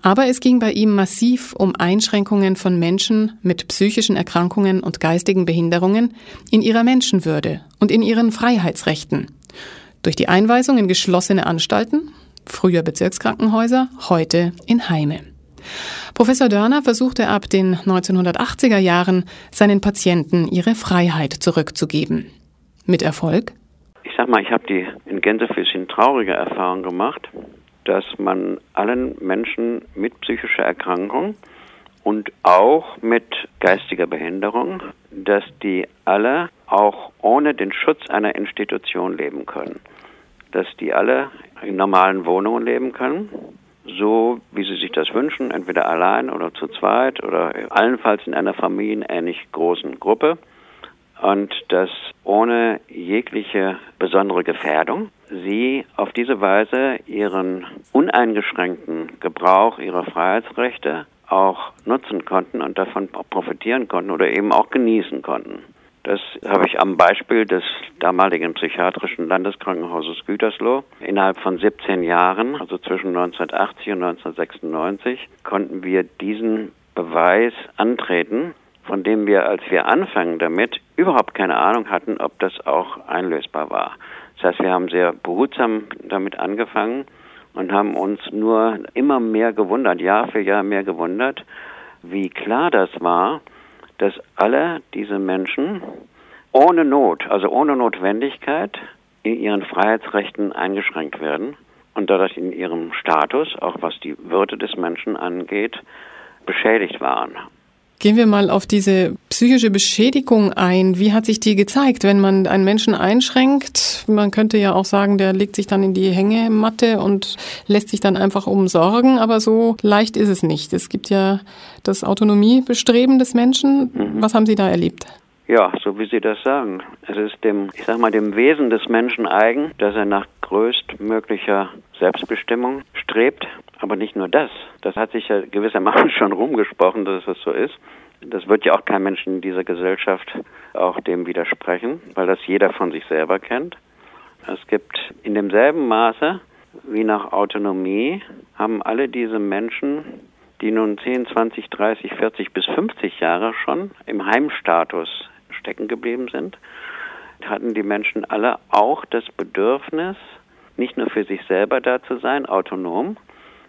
Aber es ging bei ihm massiv um Einschränkungen von Menschen mit psychischen Erkrankungen und geistigen Behinderungen in ihrer Menschenwürde und in ihren Freiheitsrechten. Durch die Einweisung in geschlossene Anstalten, früher Bezirkskrankenhäuser, heute in Heime. Professor Dörner versuchte ab den 1980er Jahren, seinen Patienten ihre Freiheit zurückzugeben. Mit Erfolg? Ich sag mal, ich habe die in Gänsefüßchen traurige Erfahrung gemacht, dass man allen Menschen mit psychischer Erkrankung und auch mit geistiger Behinderung, dass die alle auch ohne den Schutz einer Institution leben können. Dass die alle in normalen Wohnungen leben können, so wie sie sich das wünschen, entweder allein oder zu zweit oder allenfalls in einer familienähnlich großen Gruppe und dass ohne jegliche besondere Gefährdung sie auf diese Weise ihren uneingeschränkten Gebrauch ihrer Freiheitsrechte auch nutzen konnten und davon profitieren konnten oder eben auch genießen konnten. Das habe ich am Beispiel des damaligen psychiatrischen Landeskrankenhauses Gütersloh. Innerhalb von 17 Jahren, also zwischen 1980 und 1996, konnten wir diesen Beweis antreten, von dem wir, als wir anfangen damit, überhaupt keine Ahnung hatten, ob das auch einlösbar war. Das heißt, wir haben sehr behutsam damit angefangen und haben uns nur immer mehr gewundert, Jahr für Jahr mehr gewundert, wie klar das war, dass alle diese Menschen ohne Not, also ohne Notwendigkeit, in ihren Freiheitsrechten eingeschränkt werden und dadurch in ihrem Status, auch was die Würde des Menschen angeht, beschädigt waren. Gehen wir mal auf diese psychische Beschädigung ein. Wie hat sich die gezeigt, wenn man einen Menschen einschränkt? Man könnte ja auch sagen, der legt sich dann in die Hängematte und lässt sich dann einfach umsorgen, aber so leicht ist es nicht. Es gibt ja das Autonomiebestreben des Menschen. Mhm. Was haben Sie da erlebt? Ja, so wie Sie das sagen. Es ist dem, ich sag mal, dem Wesen des Menschen eigen, dass er nach größtmöglicher Selbstbestimmung strebt. Aber nicht nur das. Das hat sich ja gewissermaßen schon rumgesprochen, dass es so ist. Das wird ja auch kein Mensch in dieser Gesellschaft auch dem widersprechen, weil das jeder von sich selber kennt. Es gibt in demselben Maße wie nach Autonomie haben alle diese Menschen, die nun 10, 20, 30, 40 bis 50 Jahre schon im Heimstatus stecken geblieben sind, hatten die Menschen alle auch das Bedürfnis, nicht nur für sich selber da zu sein, autonom,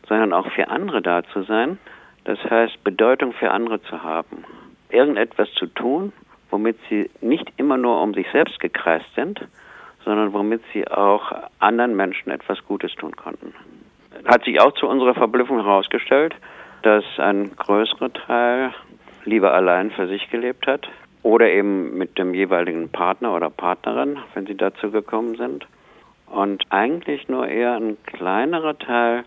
sondern auch für andere da zu sein. Das heißt, Bedeutung für andere zu haben. Irgendetwas zu tun, womit sie nicht immer nur um sich selbst gekreist sind, sondern womit sie auch anderen Menschen etwas Gutes tun konnten. Hat sich auch zu unserer Verblüffung herausgestellt, dass ein größerer Teil lieber allein für sich gelebt hat oder eben mit dem jeweiligen Partner oder Partnerin, wenn sie dazu gekommen sind. Und eigentlich nur eher ein kleinerer Teil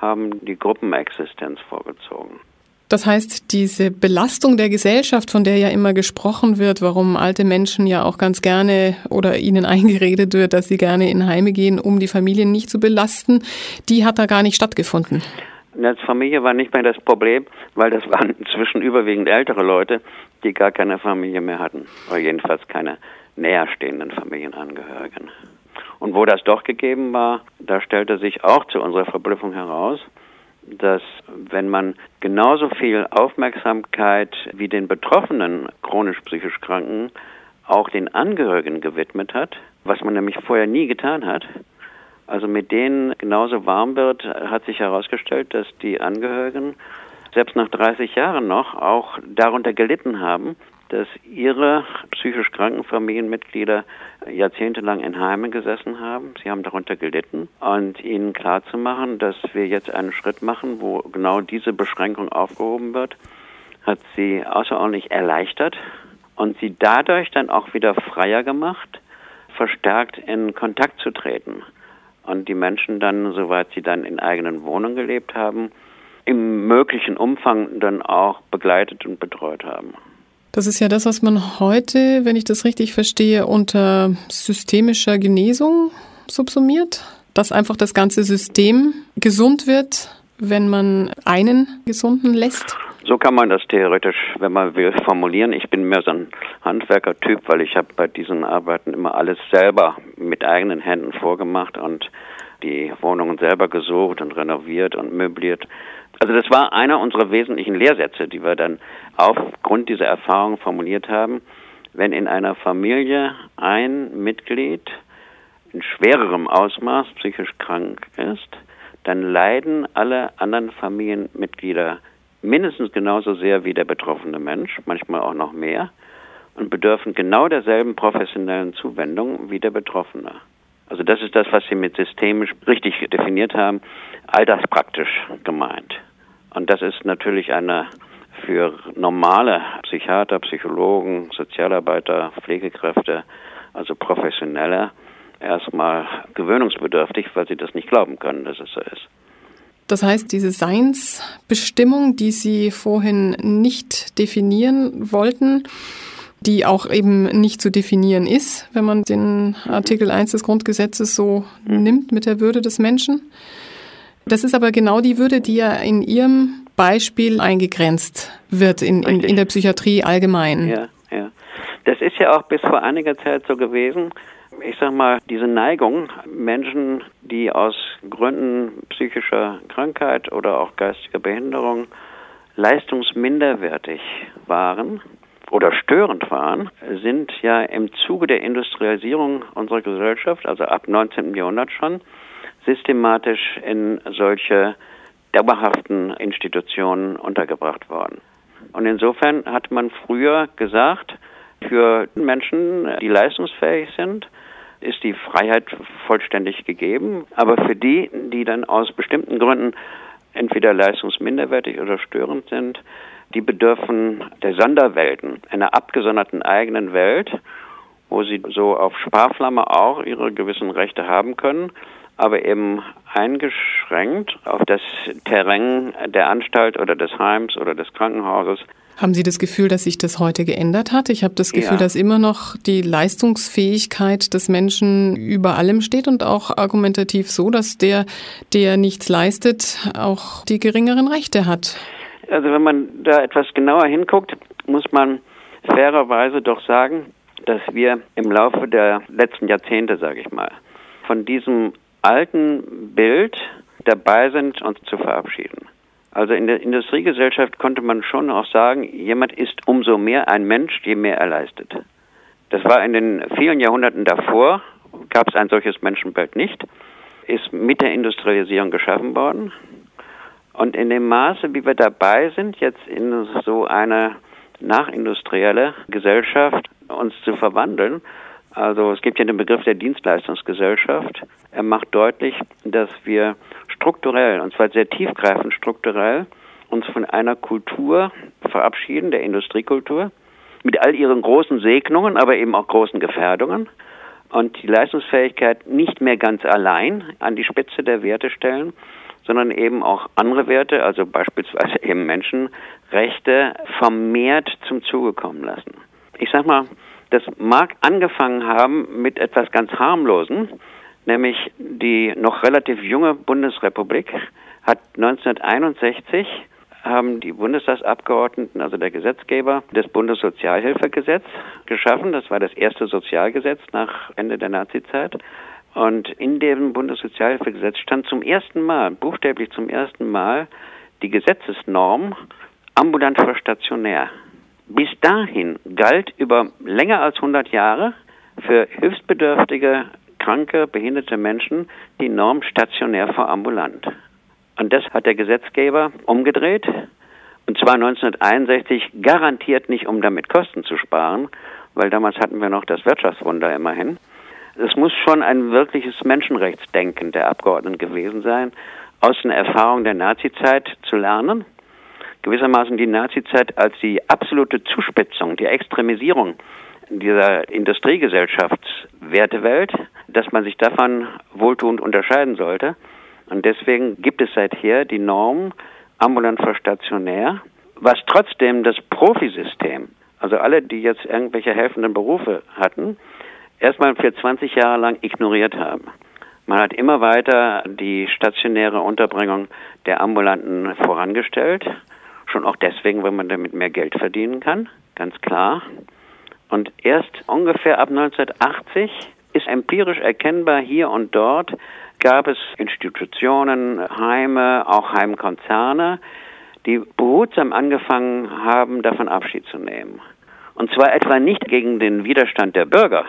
haben die Gruppenexistenz vorgezogen. Das heißt, diese Belastung der Gesellschaft, von der ja immer gesprochen wird, warum alte Menschen ja auch ganz gerne oder ihnen eingeredet wird, dass sie gerne in Heime gehen, um die Familien nicht zu belasten, die hat da gar nicht stattgefunden. Als Familie war nicht mehr das Problem, weil das waren inzwischen überwiegend ältere Leute, die gar keine Familie mehr hatten. Oder jedenfalls keine näherstehenden Familienangehörigen. Und wo das doch gegeben war, da stellte sich auch zu unserer Verblüffung heraus, dass wenn man genauso viel Aufmerksamkeit wie den betroffenen chronisch psychisch Kranken auch den Angehörigen gewidmet hat, was man nämlich vorher nie getan hat, also mit denen genauso warm wird, hat sich herausgestellt, dass die Angehörigen selbst nach 30 Jahren noch auch darunter gelitten haben, dass ihre psychisch kranken Familienmitglieder jahrzehntelang in Heimen gesessen haben. Sie haben darunter gelitten und ihnen klarzumachen, dass wir jetzt einen Schritt machen, wo genau diese Beschränkung aufgehoben wird, hat sie außerordentlich erleichtert und sie dadurch dann auch wieder freier gemacht, verstärkt in Kontakt zu treten und die Menschen dann, soweit sie dann in eigenen Wohnungen gelebt haben, im möglichen Umfang dann auch begleitet und betreut haben. Das ist ja das, was man heute, wenn ich das richtig verstehe, unter systemischer Genesung subsumiert, dass einfach das ganze System gesund wird, wenn man einen gesunden lässt. So kann man das theoretisch, wenn man will, formulieren. Ich bin mehr so ein Handwerkertyp, weil ich habe bei diesen Arbeiten immer alles selber mit eigenen Händen vorgemacht und die Wohnungen selber gesucht und renoviert und möbliert. Also das war einer unserer wesentlichen Lehrsätze, die wir dann aufgrund dieser Erfahrung formuliert haben. Wenn in einer Familie ein Mitglied in schwererem Ausmaß psychisch krank ist, dann leiden alle anderen Familienmitglieder mindestens genauso sehr wie der betroffene Mensch, manchmal auch noch mehr, und bedürfen genau derselben professionellen Zuwendung wie der Betroffene. Also das ist das, was Sie mit systemisch richtig definiert haben, alterspraktisch gemeint. Und das ist natürlich eine für normale Psychiater, Psychologen, Sozialarbeiter, Pflegekräfte, also Professionelle, erstmal gewöhnungsbedürftig, weil sie das nicht glauben können, dass es so ist. Das heißt, diese Seinsbestimmung, die Sie vorhin nicht definieren wollten, die auch eben nicht zu definieren ist, wenn man den Artikel 1 des Grundgesetzes so mhm. nimmt mit der Würde des Menschen. Das ist aber genau die Würde, die ja in Ihrem Beispiel eingegrenzt wird in, in, in der Psychiatrie allgemein. Ja, ja. Das ist ja auch bis vor einiger Zeit so gewesen ich sag mal, diese Neigung, Menschen, die aus Gründen psychischer Krankheit oder auch geistiger Behinderung leistungsminderwertig waren oder störend waren, sind ja im Zuge der Industrialisierung unserer Gesellschaft, also ab 19. Jahrhundert schon, systematisch in solche dauerhaften Institutionen untergebracht worden. Und insofern hat man früher gesagt, für Menschen, die leistungsfähig sind, ist die Freiheit vollständig gegeben. Aber für die, die dann aus bestimmten Gründen entweder leistungsminderwertig oder störend sind, die bedürfen der Sonderwelten, einer abgesonderten eigenen Welt, wo sie so auf Sparflamme auch ihre gewissen Rechte haben können, aber eben eingeschränkt auf das Terrain der Anstalt oder des Heims oder des Krankenhauses haben Sie das Gefühl, dass sich das heute geändert hat? Ich habe das Gefühl, ja. dass immer noch die Leistungsfähigkeit des Menschen über allem steht und auch argumentativ so, dass der, der nichts leistet, auch die geringeren Rechte hat. Also wenn man da etwas genauer hinguckt, muss man fairerweise doch sagen, dass wir im Laufe der letzten Jahrzehnte, sage ich mal, von diesem alten Bild dabei sind, uns zu verabschieden. Also in der Industriegesellschaft konnte man schon auch sagen, jemand ist umso mehr ein Mensch, je mehr er leistet. Das war in den vielen Jahrhunderten davor, gab es ein solches Menschenbild nicht, ist mit der Industrialisierung geschaffen worden. Und in dem Maße, wie wir dabei sind, jetzt in so eine nachindustrielle Gesellschaft uns zu verwandeln, also es gibt ja den Begriff der Dienstleistungsgesellschaft. Er macht deutlich, dass wir strukturell, und zwar sehr tiefgreifend strukturell, uns von einer Kultur verabschieden, der Industriekultur, mit all ihren großen Segnungen, aber eben auch großen Gefährdungen und die Leistungsfähigkeit nicht mehr ganz allein an die Spitze der Werte stellen, sondern eben auch andere Werte, also beispielsweise eben Menschenrechte, vermehrt zum Zuge kommen lassen. Ich sag mal, das mag angefangen haben mit etwas ganz harmlosen, nämlich die noch relativ junge Bundesrepublik hat 1961 haben die Bundestagsabgeordneten, also der Gesetzgeber, das Bundessozialhilfegesetz geschaffen. Das war das erste Sozialgesetz nach Ende der Nazizeit. Und in dem Bundessozialhilfegesetz stand zum ersten Mal, buchstäblich zum ersten Mal, die Gesetzesnorm ambulant vor stationär. Bis dahin galt über länger als 100 Jahre für hilfsbedürftige, kranke, behinderte Menschen die Norm stationär vor ambulant. Und das hat der Gesetzgeber umgedreht. Und zwar 1961 garantiert nicht, um damit Kosten zu sparen, weil damals hatten wir noch das Wirtschaftswunder immerhin. Es muss schon ein wirkliches Menschenrechtsdenken der Abgeordneten gewesen sein, aus den Erfahrungen der Nazizeit zu lernen gewissermaßen die Nazizeit als die absolute Zuspitzung, die Extremisierung dieser Industriegesellschaftswertewelt, dass man sich davon wohltuend unterscheiden sollte. Und deswegen gibt es seither die Norm ambulant vor stationär, was trotzdem das Profisystem, also alle, die jetzt irgendwelche helfenden Berufe hatten, erstmal für 20 Jahre lang ignoriert haben. Man hat immer weiter die stationäre Unterbringung der Ambulanten vorangestellt Schon auch deswegen, weil man damit mehr Geld verdienen kann, ganz klar. Und erst ungefähr ab 1980 ist empirisch erkennbar hier und dort gab es Institutionen, Heime, auch Heimkonzerne, die behutsam angefangen haben, davon Abschied zu nehmen. Und zwar etwa nicht gegen den Widerstand der Bürger,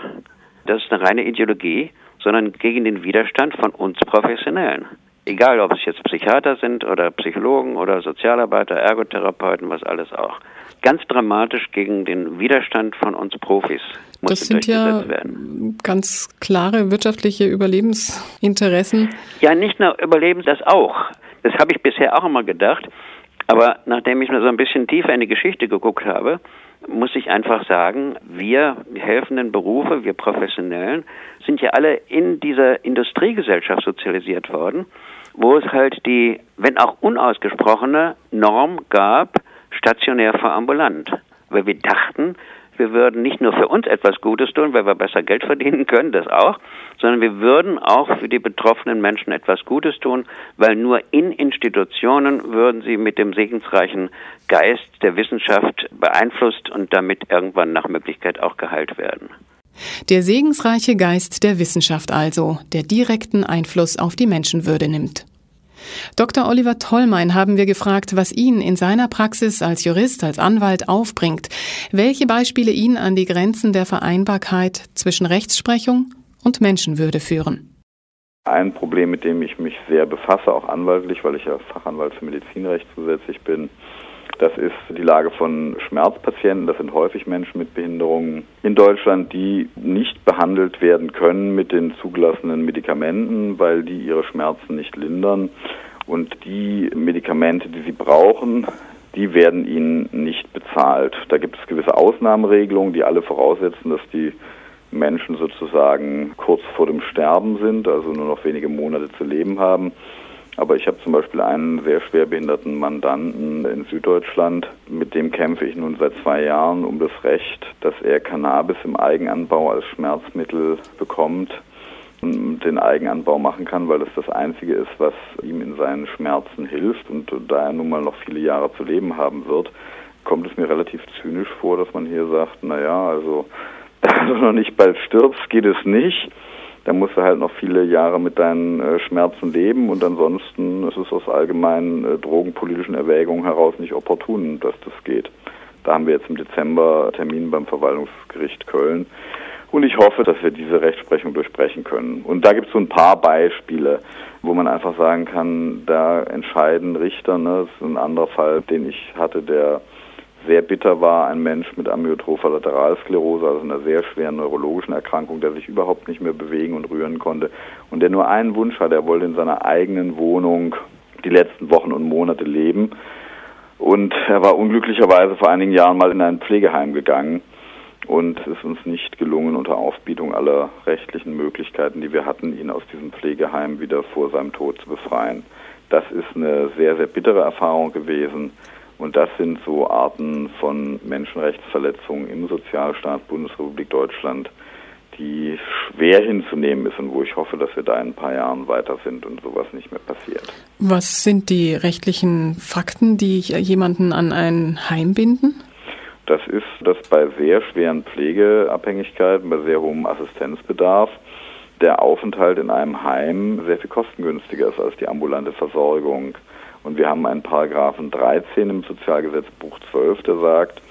das ist eine reine Ideologie, sondern gegen den Widerstand von uns Professionellen. Egal, ob es jetzt Psychiater sind oder Psychologen oder Sozialarbeiter, Ergotherapeuten, was alles auch. Ganz dramatisch gegen den Widerstand von uns Profis. Muss das sind ja werden. ganz klare wirtschaftliche Überlebensinteressen. Ja, nicht nur Überleben, das auch. Das habe ich bisher auch immer gedacht. Aber nachdem ich mir so ein bisschen tiefer in die Geschichte geguckt habe, muss ich einfach sagen, wir helfenden Berufe, wir Professionellen, sind ja alle in dieser Industriegesellschaft sozialisiert worden, wo es halt die, wenn auch unausgesprochene Norm gab, stationär vor ambulant. Weil wir dachten, wir würden nicht nur für uns etwas Gutes tun, weil wir besser Geld verdienen können, das auch, sondern wir würden auch für die betroffenen Menschen etwas Gutes tun, weil nur in Institutionen würden sie mit dem segensreichen Geist der Wissenschaft beeinflusst und damit irgendwann nach Möglichkeit auch geheilt werden. Der segensreiche Geist der Wissenschaft also, der direkten Einfluss auf die Menschenwürde nimmt. Dr. Oliver Tollmein haben wir gefragt, was ihn in seiner Praxis als Jurist, als Anwalt aufbringt, welche Beispiele ihn an die Grenzen der Vereinbarkeit zwischen Rechtsprechung und Menschenwürde führen. Ein Problem, mit dem ich mich sehr befasse, auch anwaltlich, weil ich ja Fachanwalt für Medizinrecht zusätzlich bin, das ist die Lage von Schmerzpatienten. Das sind häufig Menschen mit Behinderungen in Deutschland, die nicht behandelt werden können mit den zugelassenen Medikamenten, weil die ihre Schmerzen nicht lindern. Und die Medikamente, die sie brauchen, die werden ihnen nicht bezahlt. Da gibt es gewisse Ausnahmeregelungen, die alle voraussetzen, dass die Menschen sozusagen kurz vor dem Sterben sind, also nur noch wenige Monate zu leben haben. Aber ich habe zum Beispiel einen sehr schwerbehinderten Mandanten in Süddeutschland, mit dem kämpfe ich nun seit zwei Jahren um das Recht, dass er Cannabis im Eigenanbau als Schmerzmittel bekommt und den Eigenanbau machen kann, weil es das Einzige ist, was ihm in seinen Schmerzen hilft. Und da er nun mal noch viele Jahre zu leben haben wird, kommt es mir relativ zynisch vor, dass man hier sagt, naja, also da du noch nicht bald stirbst, geht es nicht dann musst du halt noch viele Jahre mit deinen äh, Schmerzen leben und ansonsten ist es aus allgemeinen äh, drogenpolitischen Erwägungen heraus nicht opportun, dass das geht. Da haben wir jetzt im Dezember Termin beim Verwaltungsgericht Köln. Und ich hoffe, dass wir diese Rechtsprechung durchbrechen können. Und da gibt es so ein paar Beispiele, wo man einfach sagen kann, da entscheiden Richter, ne, das ist ein anderer Fall, den ich hatte, der sehr bitter war, ein Mensch mit amyotropher Lateralsklerose, also einer sehr schweren neurologischen Erkrankung, der sich überhaupt nicht mehr bewegen und rühren konnte und der nur einen Wunsch hat, er wollte in seiner eigenen Wohnung die letzten Wochen und Monate leben. Und er war unglücklicherweise vor einigen Jahren mal in ein Pflegeheim gegangen. Und es ist uns nicht gelungen, unter Aufbietung aller rechtlichen Möglichkeiten, die wir hatten, ihn aus diesem Pflegeheim wieder vor seinem Tod zu befreien. Das ist eine sehr, sehr bittere Erfahrung gewesen. Und das sind so Arten von Menschenrechtsverletzungen im Sozialstaat Bundesrepublik Deutschland, die schwer hinzunehmen ist und wo ich hoffe, dass wir da in ein paar Jahren weiter sind und sowas nicht mehr passiert. Was sind die rechtlichen Fakten, die jemanden an ein Heim binden? Das ist, dass bei sehr schweren Pflegeabhängigkeiten, bei sehr hohem Assistenzbedarf, der Aufenthalt in einem Heim sehr viel kostengünstiger ist als die ambulante Versorgung. Und wir haben einen Paragraphen 13 im Sozialgesetzbuch 12, der sagt,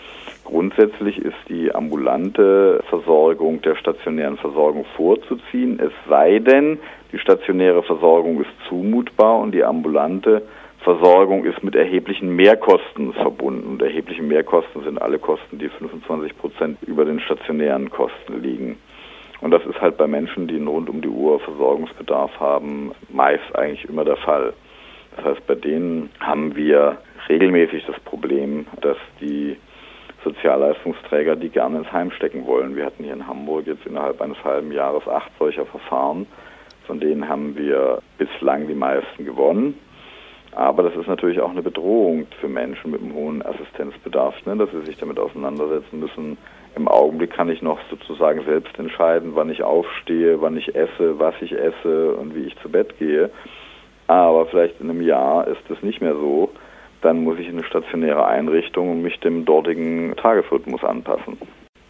grundsätzlich ist die ambulante Versorgung der stationären Versorgung vorzuziehen, es sei denn, die stationäre Versorgung ist zumutbar und die ambulante Versorgung ist mit erheblichen Mehrkosten verbunden. Und erhebliche Mehrkosten sind alle Kosten, die 25 Prozent über den stationären Kosten liegen. Und das ist halt bei Menschen, die einen rund um die Uhr Versorgungsbedarf haben, meist eigentlich immer der Fall. Das heißt, bei denen haben wir regelmäßig das Problem, dass die Sozialleistungsträger die gerne ins Heim stecken wollen. Wir hatten hier in Hamburg jetzt innerhalb eines halben Jahres acht solcher Verfahren. Von denen haben wir bislang die meisten gewonnen. Aber das ist natürlich auch eine Bedrohung für Menschen mit einem hohen Assistenzbedarf, ne, dass sie sich damit auseinandersetzen müssen. Im Augenblick kann ich noch sozusagen selbst entscheiden, wann ich aufstehe, wann ich esse, was ich esse und wie ich zu Bett gehe. Aber vielleicht in einem Jahr ist es nicht mehr so. dann muss ich in eine stationäre Einrichtung und mich dem dortigen Tagesrhythmus anpassen.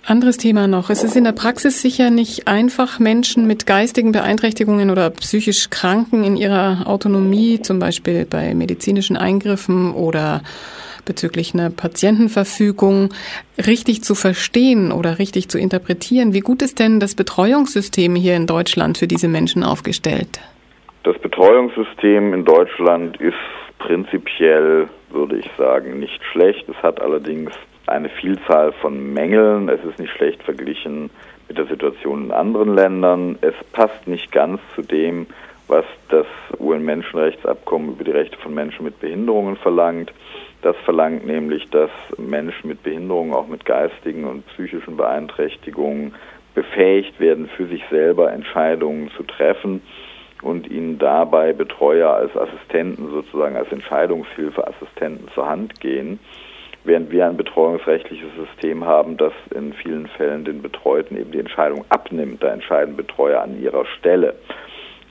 Anderes Thema noch. Es ist in der Praxis sicher nicht einfach, Menschen mit geistigen Beeinträchtigungen oder psychisch Kranken in ihrer Autonomie, zum Beispiel bei medizinischen Eingriffen oder bezüglich einer Patientenverfügung, richtig zu verstehen oder richtig zu interpretieren. Wie gut ist denn das Betreuungssystem hier in Deutschland für diese Menschen aufgestellt? Das Betreuungssystem in Deutschland ist prinzipiell, würde ich sagen, nicht schlecht. Es hat allerdings eine Vielzahl von Mängeln. Es ist nicht schlecht verglichen mit der Situation in anderen Ländern. Es passt nicht ganz zu dem, was das UN-Menschenrechtsabkommen über die Rechte von Menschen mit Behinderungen verlangt. Das verlangt nämlich, dass Menschen mit Behinderungen, auch mit geistigen und psychischen Beeinträchtigungen, befähigt werden, für sich selber Entscheidungen zu treffen und ihnen dabei Betreuer als Assistenten sozusagen als Entscheidungshilfeassistenten zur Hand gehen während wir ein betreuungsrechtliches System haben, das in vielen Fällen den Betreuten eben die Entscheidung abnimmt. Da entscheiden Betreuer an ihrer Stelle.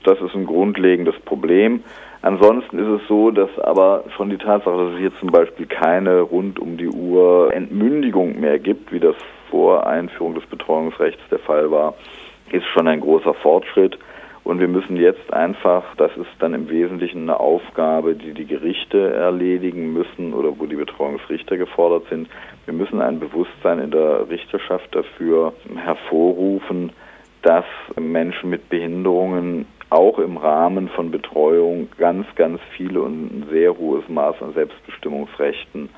Das ist ein grundlegendes Problem. Ansonsten ist es so, dass aber schon die Tatsache, dass es hier zum Beispiel keine rund um die Uhr Entmündigung mehr gibt, wie das vor Einführung des Betreuungsrechts der Fall war, ist schon ein großer Fortschritt. Und wir müssen jetzt einfach, das ist dann im Wesentlichen eine Aufgabe, die die Gerichte erledigen müssen oder wo die Betreuungsrichter gefordert sind. Wir müssen ein Bewusstsein in der Richterschaft dafür hervorrufen, dass Menschen mit Behinderungen auch im Rahmen von Betreuung ganz, ganz viele und ein sehr hohes Maß an Selbstbestimmungsrechten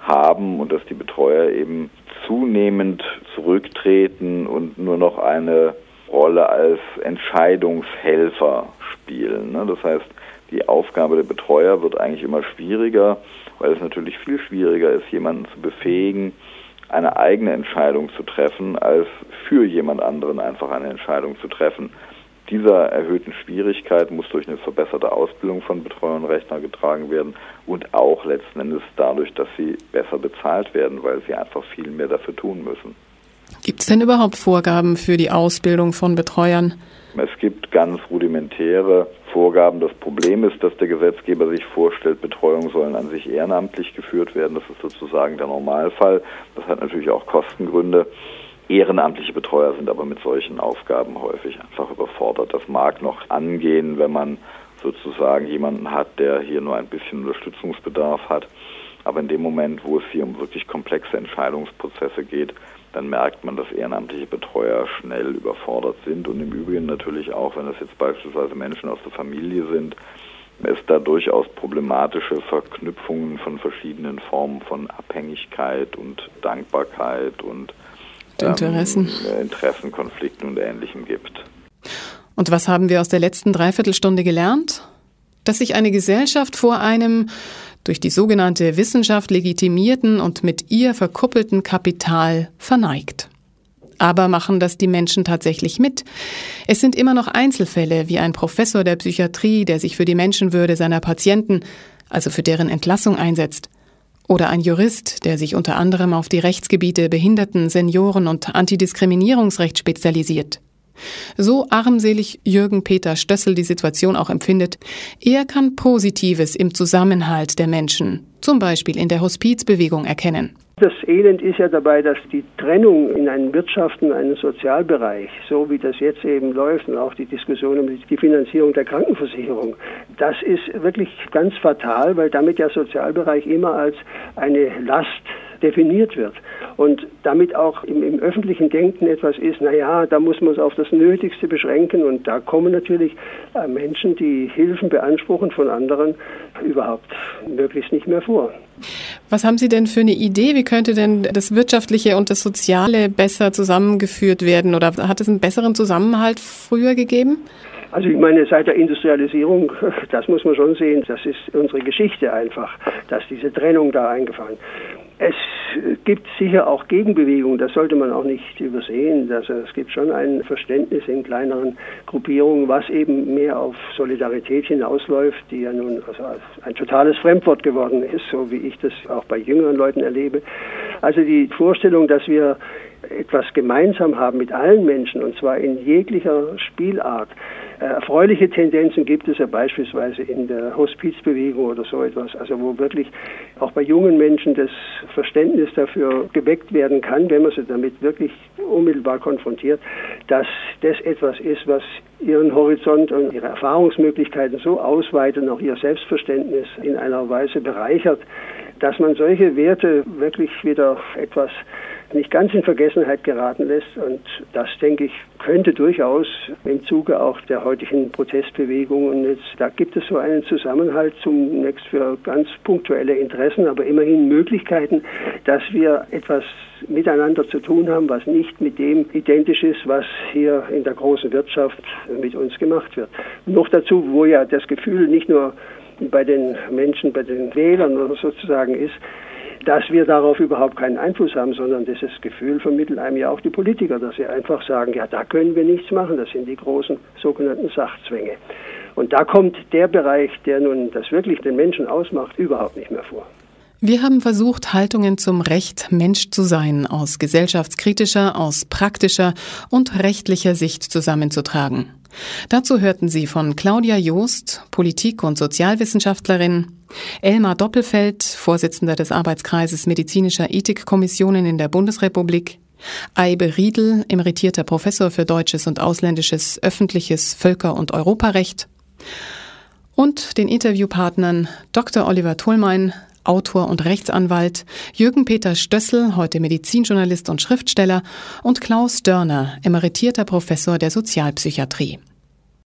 haben und dass die Betreuer eben zunehmend zurücktreten und nur noch eine Rolle als Entscheidungshelfer spielen. Ne? Das heißt, die Aufgabe der Betreuer wird eigentlich immer schwieriger, weil es natürlich viel schwieriger ist, jemanden zu befähigen, eine eigene Entscheidung zu treffen, als für jemand anderen einfach eine Entscheidung zu treffen. Dieser erhöhten Schwierigkeit muss durch eine verbesserte Ausbildung von Betreuern und Rechner getragen werden und auch letzten Endes dadurch, dass sie besser bezahlt werden, weil sie einfach viel mehr dafür tun müssen. Gibt es denn überhaupt Vorgaben für die Ausbildung von Betreuern? Es gibt ganz rudimentäre Vorgaben. Das Problem ist, dass der Gesetzgeber sich vorstellt, Betreuung sollen an sich ehrenamtlich geführt werden. Das ist sozusagen der Normalfall. Das hat natürlich auch Kostengründe. Ehrenamtliche Betreuer sind aber mit solchen Aufgaben häufig einfach überfordert. Das mag noch angehen, wenn man sozusagen jemanden hat, der hier nur ein bisschen Unterstützungsbedarf hat. Aber in dem Moment, wo es hier um wirklich komplexe Entscheidungsprozesse geht, dann merkt man, dass ehrenamtliche Betreuer schnell überfordert sind und im Übrigen natürlich auch, wenn das jetzt beispielsweise Menschen aus der Familie sind, es da durchaus problematische Verknüpfungen von verschiedenen Formen von Abhängigkeit und Dankbarkeit und ähm, Interessen. Interessenkonflikten und Ähnlichem gibt. Und was haben wir aus der letzten Dreiviertelstunde gelernt? Dass sich eine Gesellschaft vor einem durch die sogenannte Wissenschaft legitimierten und mit ihr verkuppelten Kapital verneigt. Aber machen das die Menschen tatsächlich mit? Es sind immer noch Einzelfälle, wie ein Professor der Psychiatrie, der sich für die Menschenwürde seiner Patienten, also für deren Entlassung einsetzt. Oder ein Jurist, der sich unter anderem auf die Rechtsgebiete Behinderten, Senioren und Antidiskriminierungsrecht spezialisiert. So armselig Jürgen Peter Stössel die Situation auch empfindet, er kann Positives im Zusammenhalt der Menschen, zum Beispiel in der Hospizbewegung, erkennen. Das Elend ist ja dabei, dass die Trennung in einen Wirtschafts- und einen Sozialbereich, so wie das jetzt eben läuft und auch die Diskussion um die Finanzierung der Krankenversicherung, das ist wirklich ganz fatal, weil damit der Sozialbereich immer als eine Last definiert wird und damit auch im, im öffentlichen Denken etwas ist, naja, da muss man es auf das Nötigste beschränken und da kommen natürlich äh, Menschen, die Hilfen beanspruchen von anderen, überhaupt möglichst nicht mehr vor. Was haben Sie denn für eine Idee? Wie könnte denn das Wirtschaftliche und das Soziale besser zusammengeführt werden oder hat es einen besseren Zusammenhalt früher gegeben? Also ich meine, seit der Industrialisierung, das muss man schon sehen, das ist unsere Geschichte einfach, dass diese Trennung da eingefahren. Es gibt sicher auch Gegenbewegungen, das sollte man auch nicht übersehen. Also es gibt schon ein Verständnis in kleineren Gruppierungen, was eben mehr auf Solidarität hinausläuft, die ja nun also ein totales Fremdwort geworden ist, so wie ich das auch bei jüngeren Leuten erlebe. Also die Vorstellung, dass wir etwas gemeinsam haben mit allen Menschen, und zwar in jeglicher Spielart. Äh, erfreuliche Tendenzen gibt es ja beispielsweise in der Hospizbewegung oder so etwas, also wo wirklich auch bei jungen Menschen das Verständnis dafür geweckt werden kann, wenn man sie damit wirklich unmittelbar konfrontiert, dass das etwas ist, was ihren Horizont und ihre Erfahrungsmöglichkeiten so ausweitet und auch ihr Selbstverständnis in einer Weise bereichert, dass man solche Werte wirklich wieder etwas nicht ganz in Vergessenheit geraten lässt. Und das, denke ich, könnte durchaus im Zuge auch der heutigen Protestbewegung und jetzt, da gibt es so einen Zusammenhalt zunächst für ganz punktuelle Interessen, aber immerhin Möglichkeiten, dass wir etwas miteinander zu tun haben, was nicht mit dem identisch ist, was hier in der großen Wirtschaft mit uns gemacht wird. Noch dazu, wo ja das Gefühl nicht nur bei den Menschen, bei den Wählern sozusagen ist, dass wir darauf überhaupt keinen Einfluss haben, sondern dieses Gefühl vermitteln einem ja auch die Politiker, dass sie einfach sagen, ja, da können wir nichts machen, das sind die großen sogenannten Sachzwänge. Und da kommt der Bereich, der nun das wirklich den Menschen ausmacht, überhaupt nicht mehr vor. Wir haben versucht, Haltungen zum Recht, Mensch zu sein, aus gesellschaftskritischer, aus praktischer und rechtlicher Sicht zusammenzutragen. Dazu hörten Sie von Claudia Joost, Politik- und Sozialwissenschaftlerin, Elmar Doppelfeld, Vorsitzender des Arbeitskreises medizinischer Ethikkommissionen in der Bundesrepublik, Eibe Riedel, emeritierter Professor für deutsches und ausländisches öffentliches Völker- und Europarecht und den Interviewpartnern Dr. Oliver Thullmein, Autor und Rechtsanwalt, Jürgen Peter Stössel, heute Medizinjournalist und Schriftsteller, und Klaus Dörner, emeritierter Professor der Sozialpsychiatrie.